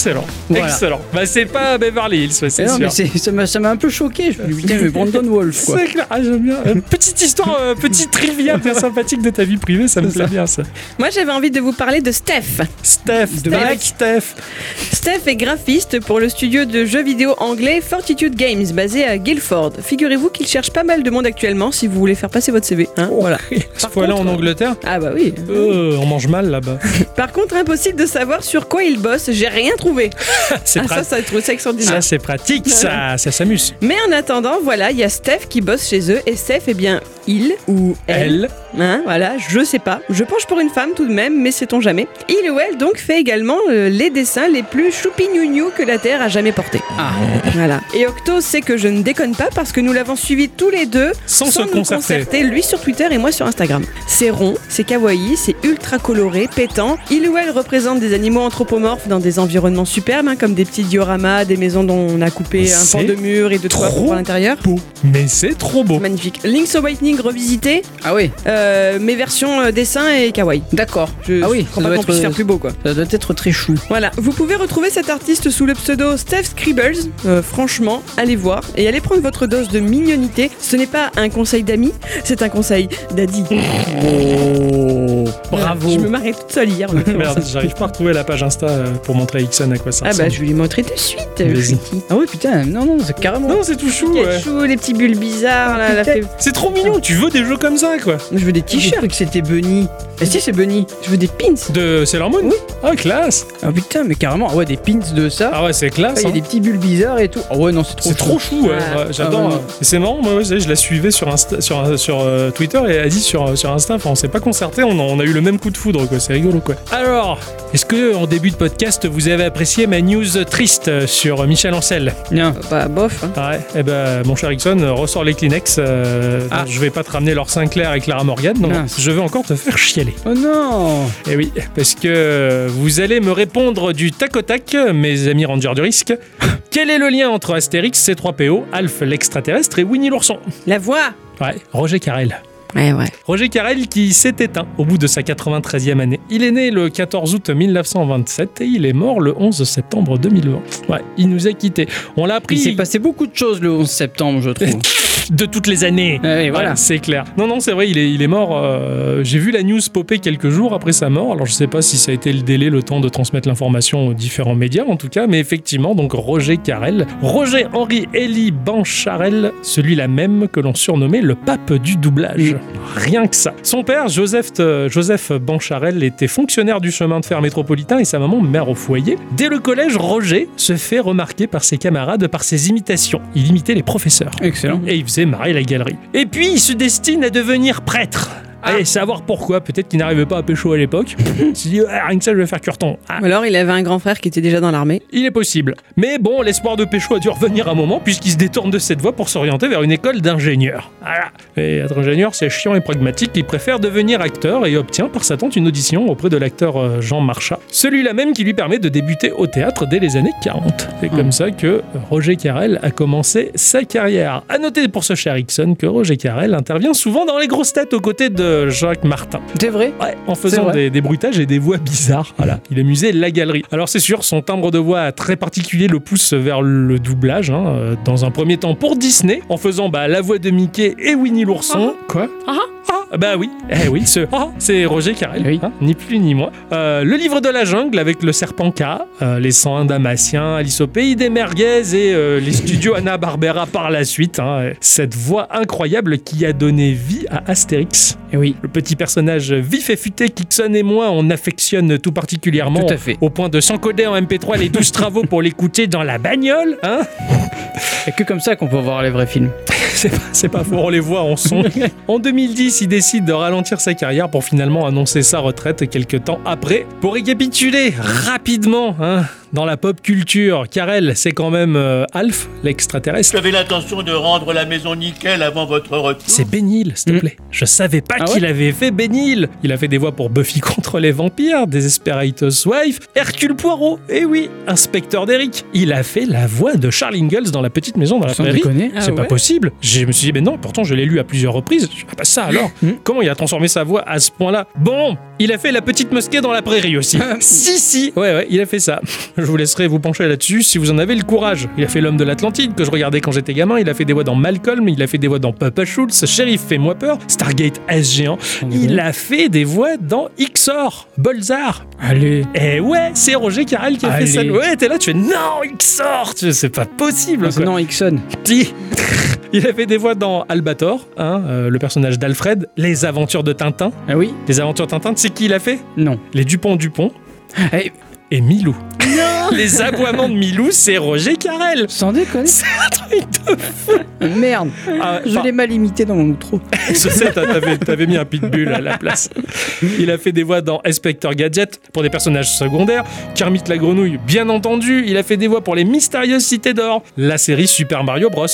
Excellent,
Voilà.
excellent. Bah c'est pas Beverly Hills, c'est
non,
sûr.
mais ça m'a ça m'a un peu choqué. Je me suis dit, putain, mais Brandon Wolf, quoi.
C'est clair, ah, j'aime bien. Euh, petite histoire, euh, petite trivia bien sympathique de ta vie privée, ça me plaît bien ça.
Moi j'avais envie de vous parler de Steph.
Steph,
De
Black
Mike.
Steph.
Steph est graphiste pour le studio de jeux vidéo anglais Fortitude Games basé à Guildford. Figurez-vous qu'il cherche pas mal de monde actuellement si vous voulez faire passer votre CV. hein. voilà.
Cette fois-là en Angleterre,
Ah bah oui.
euh, on mange mal là-bas.
Par contre, impossible de savoir sur quoi il bosse. J'ai rien trouvé.
C'est
Ah ça,
pratique.
ça ça extraordinaire.
Ça, c'est pratique, ça, ça s'amuse.
Mais en attendant, voilà, il y a Steph qui bosse chez eux et Steph, eh bien, il ou elle,
Elle,
hein, voilà, je sais pas. Je penche pour une femme tout de même, mais sait-on jamais. Il ou elle donc fait également euh, les dessins les plus choupi-gnou-gnou que la Terre a jamais portés.
Ah.
Voilà. Et Octo sait que je ne déconne pas parce que nous l'avons suivi tous les deux
Sans se
nous
concerter.
lui sur Twitter et moi sur Instagram. C'est rond, c'est kawaii, c'est ultra coloré, pétant. Il ou elle représente des animaux anthropomorphes dans des environnements superbes, hein, comme des petits dioramas, des maisons dont on a coupé un pan de mur et de toit pour l'intérieur.
beau. Mais c'est trop beau.
Magnifique. Link's Awakening revisité,
Ah oui,
euh, mes versions euh, dessin et kawaii.
d'accord.
Je
ah oui,
crois
ça
pas
doit,
qu'on puisse faire plus beau quoi.
ça doit être très chou.
Voilà, vous pouvez retrouver cet artiste sous le pseudo Steph Scribbles. Euh, franchement, allez voir et allez prendre votre dose de mignonité. Ce n'est pas un conseil d'amis, c'est un conseil d'Adi.
Oh, bravo.
Je me marrais toute seule hier.
Merde, j'arrive pas à retrouver la page Insta euh, pour montrer à Ixon à quoi ça
Ah bah je vais lui montrer de suite. Friki.
Ah ouais, putain, non, non, c'est carrément.
Non, c'est tout chou,
Quel
ouais.
chou, les petits bulles bizarres là. la fait-
C'est trop mignon, tu veux des jeux comme ça, quoi.
Je veux des t-shirts.
que c'était Bunny.
Ah si c'est Bunny. Je veux des pins.
De Sailor Moon
Oui.
Ah, classe
Ah putain, mais carrément, ah ouais, des pins de ça.
Ah ouais, c'est
Ah,
classe.
Il y a
hein.
des petits bulles bizarres et tout. Ah ouais, non, c'est trop
C'est trop chou, ouais.
Ah.
ouais, J'adore.
Ah ouais.
euh, Et c'est marrant, moi, ouais, je la suivais sur, Insta, sur, sur euh, Twitter et elle a dit sur, sur Insta, enfin, on s'est pas concerté, on, a- on a eu le même coup de foudre, quoi. C'est rigolo, quoi. Alors, est-ce que en début de podcast, vous avez apprécié ma news triste sur Michel Ancel
Non.
Bah bof. hein.
Ouais, eh ben, mon cher Ixon, euh, ressort les Kleenex. euh,
Ah.
Je vais pas te ramener Laure Sinclair et Clara Morgan, non.
Mince.
Je vais encore te faire chialer.
Oh non
Eh oui, parce que vous allez me répondre du tac au tac, mes amis rangers du risque. Quel est le lien entre Astérix, C3PO, Alf l'extraterrestre et Winnie l'ourson?
La voix.
Ouais, Roger Carrel.
Ouais ouais.
Roger Carrel qui s'est éteint au bout de sa 93e année. Il est né le 14 août 1927 et il est mort le 11 septembre 2020. Ouais, il nous a quittés. On l'a appris
Il s'est passé beaucoup de choses le 11 septembre, je trouve.
de toutes les années.
Ouais, voilà.
Ouais, c'est clair. Non, non, c'est vrai, il est, il est mort. euh, J'ai vu la news popper quelques jours après sa mort. Alors, je sais pas si ça a été le délai, le temps de transmettre l'information aux différents médias, en tout cas. Mais effectivement, donc Roger Carrel. Roger Henri Élie Bancharel, celui-là même que l'on surnommait le pape du doublage. Rien que ça. Son père, Joseph, euh, Joseph Bancharel, était fonctionnaire du chemin de fer métropolitain et sa maman, mère au foyer. Dès le collège, Roger se fait remarquer par ses camarades par ses imitations. Il imitait les professeurs
Excellent.
et il faisait marrer la galerie. Et puis il se destine à devenir prêtre. Allez, savoir pourquoi, peut-être qu'il n'arrivait pas à pécho à l'époque. Il s'est dit, Ah, rien que ça, je vais faire curton. Ah,
Ou alors il avait un grand frère qui était déjà dans l'armée.
il est possible. Mais bon, l'espoir de pécho a dû revenir un moment, puisqu'il se détourne de cette voie pour s'orienter vers une école d'ingénieur. Voilà. Et être ingénieur, c'est chiant et pragmatique. Il préfère devenir acteur et obtient par sa tante une audition auprès de l'acteur euh, Jean Marchat. Celui-là même qui lui permet de débuter au théâtre dès les années 40. C'est comme ça que Roger Carrel a commencé sa carrière. À noter pour ce cher Ixon que Roger Carrel intervient souvent dans les grosses têtes aux côtés de Jacques Martin.
C'est vrai
Ouais, en faisant
vrai.
des, des bruitages et des voix bizarres. Voilà, il amusait la galerie. Alors c'est sûr, son timbre de voix très particulier le pousse vers le doublage. hein, euh, dans un premier temps pour Disney, en faisant bah, la voix de Mickey et Winnie l'ourson. Quoi
Ah
Ah, bah oui, eh oui, ce ah, c'est Roger Carrel,
Oui.
hein, ni plus ni moins. Euh, le livre de la jungle avec le serpent K, euh, les 101 Dalmatiens, Alice au pays des merguez et euh, les studios Anna Barbera par la suite. hein. Cette voix incroyable qui a donné vie à Astérix.
Eh oui.
Le petit personnage vif et futé qu'Ixon et moi on affectionne tout particulièrement.
Tout à fait.
Au point de s'encoder en MP3 les 12 travaux pour l'écouter dans la bagnole. Hein
Il que comme ça qu'on peut voir les vrais films.
c'est pas, c'est pas faux, on les voit en son. en 2010, il décide de ralentir sa carrière pour finalement annoncer sa retraite quelques temps après. Pour récapituler rapidement, hein, dans la pop culture, Karel, c'est quand même euh, Alf, l'extraterrestre.
J'avais l'intention de rendre la maison nickel avant votre retour.
C'est Benil, s'il te
Mm.
plaît. Je savais pas
Ah
qu'il
ouais
avait fait Benil. Il a fait des voix pour Buffy contre les vampires, Desesperados Wife, Hercule Poirot, et oui, Inspecteur d'Eric. Il a fait la voix de Charles Ingalls dans La Petite Maison dans la
Sans
Prairie.
Ah
C'est pas possible. Je me suis dit, mais non, pourtant je l'ai lu à plusieurs reprises. Ah bah ça alors
Mm.
Comment il a transformé sa voix à ce point-là? Bon, il a fait La Petite Mosquée dans la Prairie aussi. si, si Ouais, ouais, il a fait ça. Je vous laisserai vous pencher là-dessus si vous en avez le courage. Il a fait L'Homme de l'Atlantide que je regardais quand j'étais gamin. Il a fait des voix dans Malcolm. Il a fait des voix dans Papa Schultz. Sheriff Fais-moi peur. Stargate S géant. Il a fait des voix dans Ixor. Bolzar.
Allez.
Eh ouais, c'est Roger Carrel qui a
Allez.
fait ça. Ouais, t'es là, tu fais non, fais, C'est pas possible.
Non, c'est
quoi.
non, Ixon.
Il a fait des voix dans Albator, hein, euh, le personnage d'Alfred, Les Aventures de Tintin.
Ah oui
Les Aventures de Tintin, tu sais qui il a fait?
Non.
Les Dupont Dupont
Eh,
et Milou. Les aboiements de Milou, c'est Roger Carrel.
sans déconner.
C'est un truc de
Merde.
Ah,
Je l'ai mal imité dans mon outro.
Je sais, t'a- t'avais, t'avais mis un pitbull à la place. Il a fait des voix dans Inspector Gadget pour des personnages secondaires. Kermit la grenouille, bien entendu. Il a fait des voix pour les mystérieuses cités d'or. La série Super Mario Bros.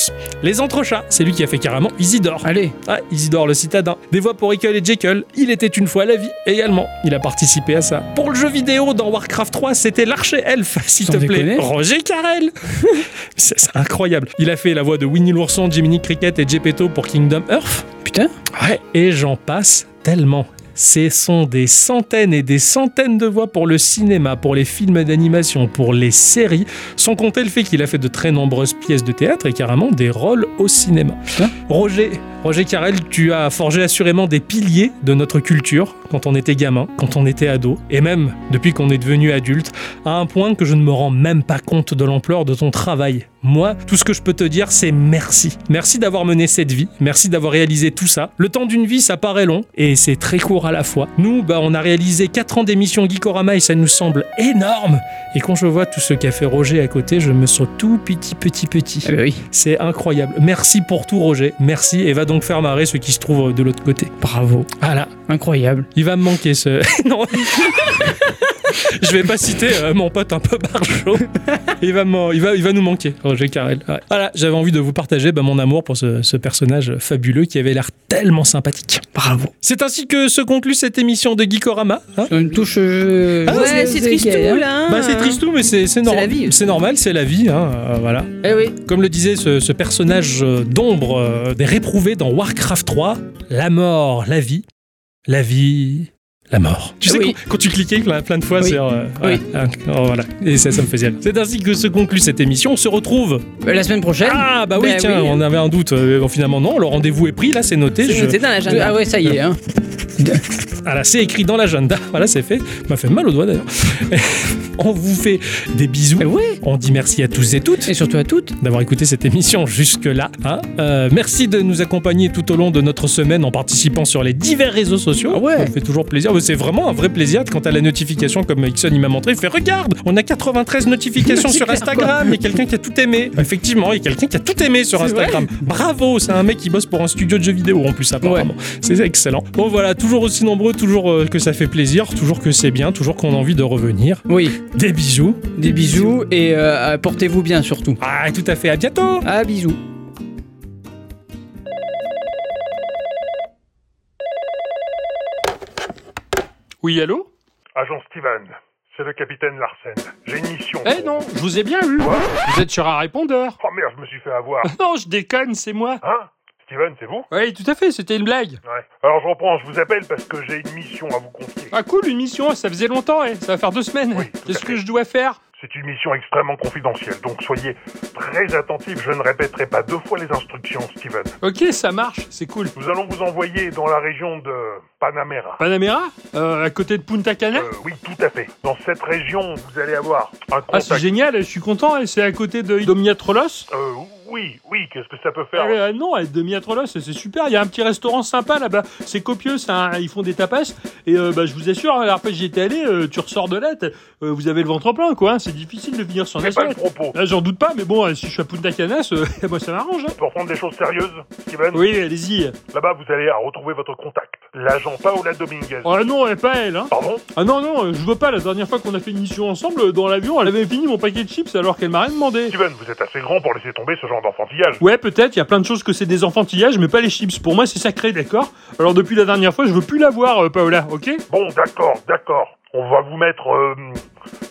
Les Entrechats, c'est lui qui a fait carrément Isidore.
Allez.
Ah, Isidore le citadin. Des voix pour Ekel et Jekyll. Il était une fois la vie également. Il a participé à ça. Pour le jeu vidéo dans Warcraft 3, c'était l'archer elfe, s'il te plaît.
déconner.
Roger Carrel. c'est, incroyable. Il a fait la voix de Winnie l'ourson, Jiminy Cricket et Gepetto pour Kingdom Earth.
Putain.
Ouais. Et j'en passe tellement. Ce sont des centaines et des centaines de voix pour le cinéma, pour les films d'animation, pour les séries, sans compter le fait qu'il a fait de très nombreuses pièces de théâtre et carrément des rôles au cinéma.
Hein
Roger, Roger Carrel, tu as forgé assurément des piliers de notre culture quand on était gamin, quand on était ado, et même depuis qu'on est devenu adulte, à un point que je ne me rends même pas compte de l'ampleur de ton travail. Moi, tout ce que je peux te dire, c'est merci. Merci d'avoir mené cette vie, merci d'avoir réalisé tout ça. Le temps d'une vie, ça paraît long, et c'est très court à la fois. Nous, bah, on a réalisé 4 ans d'émission Geekorama et ça nous semble énorme. Et quand je vois tout ce qu'a fait Roger à côté, je me sens tout petit, petit, petit.
Ah bah oui,
C'est incroyable. Merci pour tout, Roger. Merci, et va donc faire marrer ceux qui se trouvent de l'autre côté.
bravo,
Voilà.
incroyable.
Il va me manquer ce. non. Je vais pas citer euh, mon pote un peu barjot. Il va, il, va, il va nous manquer, Roger Carrel. Ouais. Voilà, j'avais envie de vous partager bah, mon amour pour ce, ce personnage fabuleux qui avait l'air tellement sympathique.
Bravo.
C'est ainsi que se conclut cette émission de Geekorama. hein.
Une touche. euh,
ouais, c'est tristou
hein.
là.
bah, c'est tristou, mais c'est c'est normal.
la vie.
C'est normal, c'est la vie. hein, euh, voilà.
Eh oui.
Comme le disait ce, ce personnage d'ombre euh, des réprouvés dans Warcraft 3, la mort, la vie, la vie, la mort. Tu sais,
Oui.
quand, quand tu cliquais plein, plein de fois
Oui.
sur. euh,
Oui.
voilà, oh, voilà. Et ça, ça me faisait. C'est ainsi que se conclut cette émission. On se retrouve.
Euh, La semaine prochaine.
Ah, bah oui,
Ben
tiens,
oui.
on avait un doute. Euh, bon, finalement, non, le rendez-vous est pris. Là, c'est noté.
C'est
Je-
noté dans l'agenda.
Ah ouais, ça y est. Hein.
Voilà, c'est écrit dans l'agenda. Voilà, c'est fait. M'a fait mal au doigt d'ailleurs. on vous fait des bisous.
Eh.
On dit merci à tous et toutes.
Et surtout à toutes.
d'avoir écouté cette émission jusque-là. hein. Euh, merci de nous accompagner tout au long de notre semaine en participant sur les divers réseaux sociaux.
Ah ouais.
Ça fait toujours plaisir. C'est vraiment un vrai plaisir quand à la notification, comme Ixon il m'a montré, il fait Regarde, on a 93 notifications sur
clair,
Instagram. Il y a quelqu'un qui a tout aimé. Effectivement, il y a quelqu'un qui a tout aimé sur Instagram. Bravo, c'est un mec qui bosse pour un studio de jeux vidéo en plus, apparemment. C'est excellent. Bon, voilà, toujours aussi nombreux, toujours euh, que ça fait plaisir, toujours que c'est bien, toujours qu'on a envie de revenir.
Oui.
Des bisous.
Des bisous et euh, portez-vous bien surtout.
Ah, tout à fait. À bientôt.
Ah, bisous.
Oui, allô?
Agent Steven, c'est le capitaine Larsen. J'ai une mission.
Eh non, je vous ai bien eu.
Quoi?
Vous êtes sur un répondeur.
Oh merde, je me suis fait avoir.
non, je déconne, c'est moi.
Hein? Steven, c'est vous?
Oui, tout à fait, c'était une blague.
Ouais. Alors je reprends, je vous appelle parce que j'ai une mission à vous confier.
Ah cool, une mission, ça faisait longtemps, eh. ça va faire deux semaines.
Oui, tout à
Qu'est-ce
fait.
que je dois faire?
C'est une mission extrêmement confidentielle, donc soyez très attentifs, je ne répéterai pas deux fois les instructions, Steven.
Ok, ça marche, c'est cool.
Nous allons vous envoyer dans la région de Panamera.
Panamera? Euh, À côté de Punta Cana?
Euh, oui, tout à fait. Dans cette région, vous allez avoir un
Ah,
contact.
c'est génial, je suis content, et c'est à côté de Domiatrolos
Euh, oui, oui, qu'est-ce que ça peut faire
Ah, euh, non, à Domiatrolos, c'est super. Il y a un petit restaurant sympa là-bas. C'est copieux, un- ils font des tapas. Et euh, bah, je vous assure, la dernière fois que j'y étais allé, euh, tu ressors de là, euh, vous avez le ventre plein, quoi. hein. C'est difficile de finir sans assiette.
propos.
Là, j'en doute pas, mais bon, si je suis à Punta Cana, euh, moi, ça m'arrange. hein.
Pour prendre des choses sérieuses, Steven,
Oui, allez-y.
là-bas vous allez à retrouver votre contact, l'agent Paola Dominguez.
Oh non, elle pas elle, hein.
Pardon
Ah non, non, je veux pas. La dernière fois qu'on a fait une mission ensemble, dans l'avion, elle avait fini mon paquet de chips alors qu'elle m'a rien demandé.
Steven, vous êtes assez grand pour laisser tomber ce genre d'enfantillage.
Ouais, peut-être, il y a plein de choses que c'est des enfantillages, mais pas les chips. Pour moi, c'est sacré, d'accord? Alors depuis la dernière fois, je veux plus la voir, euh, Paola, ok?
Bon, d'accord, d'accord. On va vous mettre euh,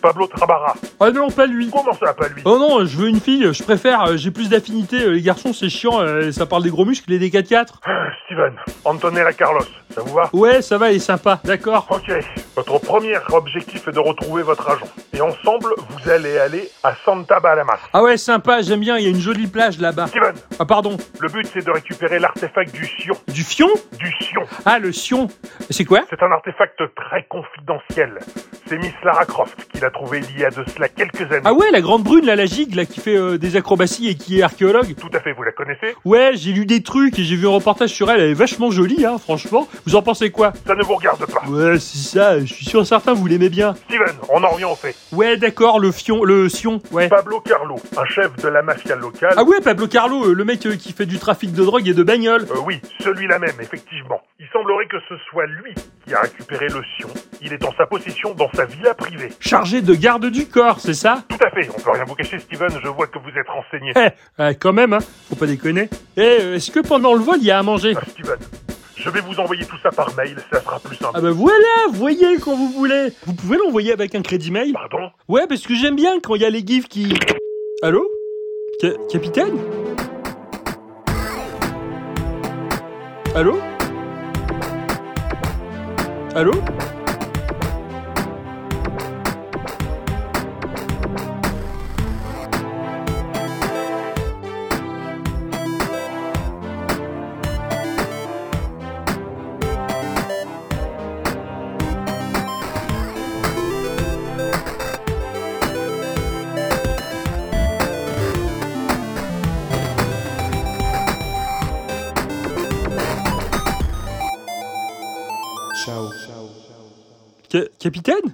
Pablo Trabara.
Ah non, pas lui.
Comment ça, pas lui?
Oh non, je veux une fille, je préfère, euh, j'ai plus d'affinité. euh, Les garçons, c'est chiant, euh, ça parle des gros muscles et des 4x4.
Steven, Antonella Carlos, ça vous va?
Ouais, ça va, il est sympa, d'accord.
Ok. Votre premier objectif est de retrouver votre agent. Et ensemble, vous allez aller à Santa Balamas.
Ah ouais, sympa, j'aime bien, il y a une jolie plage là-bas.
Steven,
Ah pardon,
le but c'est de récupérer l'artefact du Sion.
du fion?
Du Sion.
Ah, le sion. C'est quoi?
C'est un artefact très confidentiel. C'est Miss Lara Croft qui l'a trouvé il y a de cela quelques années.
Ah ouais, la grande brune, là, la gigue, là, qui fait euh, des acrobaties et qui est archéologue.
Tout à fait, vous la connaissez
Ouais, j'ai lu des trucs et j'ai vu un reportage sur elle, elle est vachement jolie, hein, franchement. Vous en pensez quoi
Ça ne vous regarde pas.
Ouais, c'est ça, je suis sûr certain, vous l'aimez bien.
Steven, on en revient au fait.
Ouais, d'accord, le fion, le sion, ouais.
Pablo Carlo, un chef de la mafia locale.
Ah ouais, Pablo Carlo, euh, le mec euh, qui fait du trafic de drogue et de bagnole.
Oui, celui-là même, effectivement. Il semblerait que ce soit lui qui a récupéré le Sion. Il est en sa possession dans sa villa privée.
Chargé de garde du corps, c'est ça?
Tout à fait, on peut rien vous cacher, Steven, je vois que vous êtes renseigné.
Eh, ouais, quand même, hein, faut pas déconner. Eh, euh, est-ce que pendant le vol, il y a à manger?
Ah, Steven, je vais vous envoyer tout ça par mail, ça sera plus simple.
Ah bah voilà, voyez quand vous voulez. Vous pouvez l'envoyer avec un crédit mail?
Pardon?
Ouais, parce que j'aime bien quand il y a les gifs qui... Allô? Ca- Capitaine? Allô? Allô capitaine?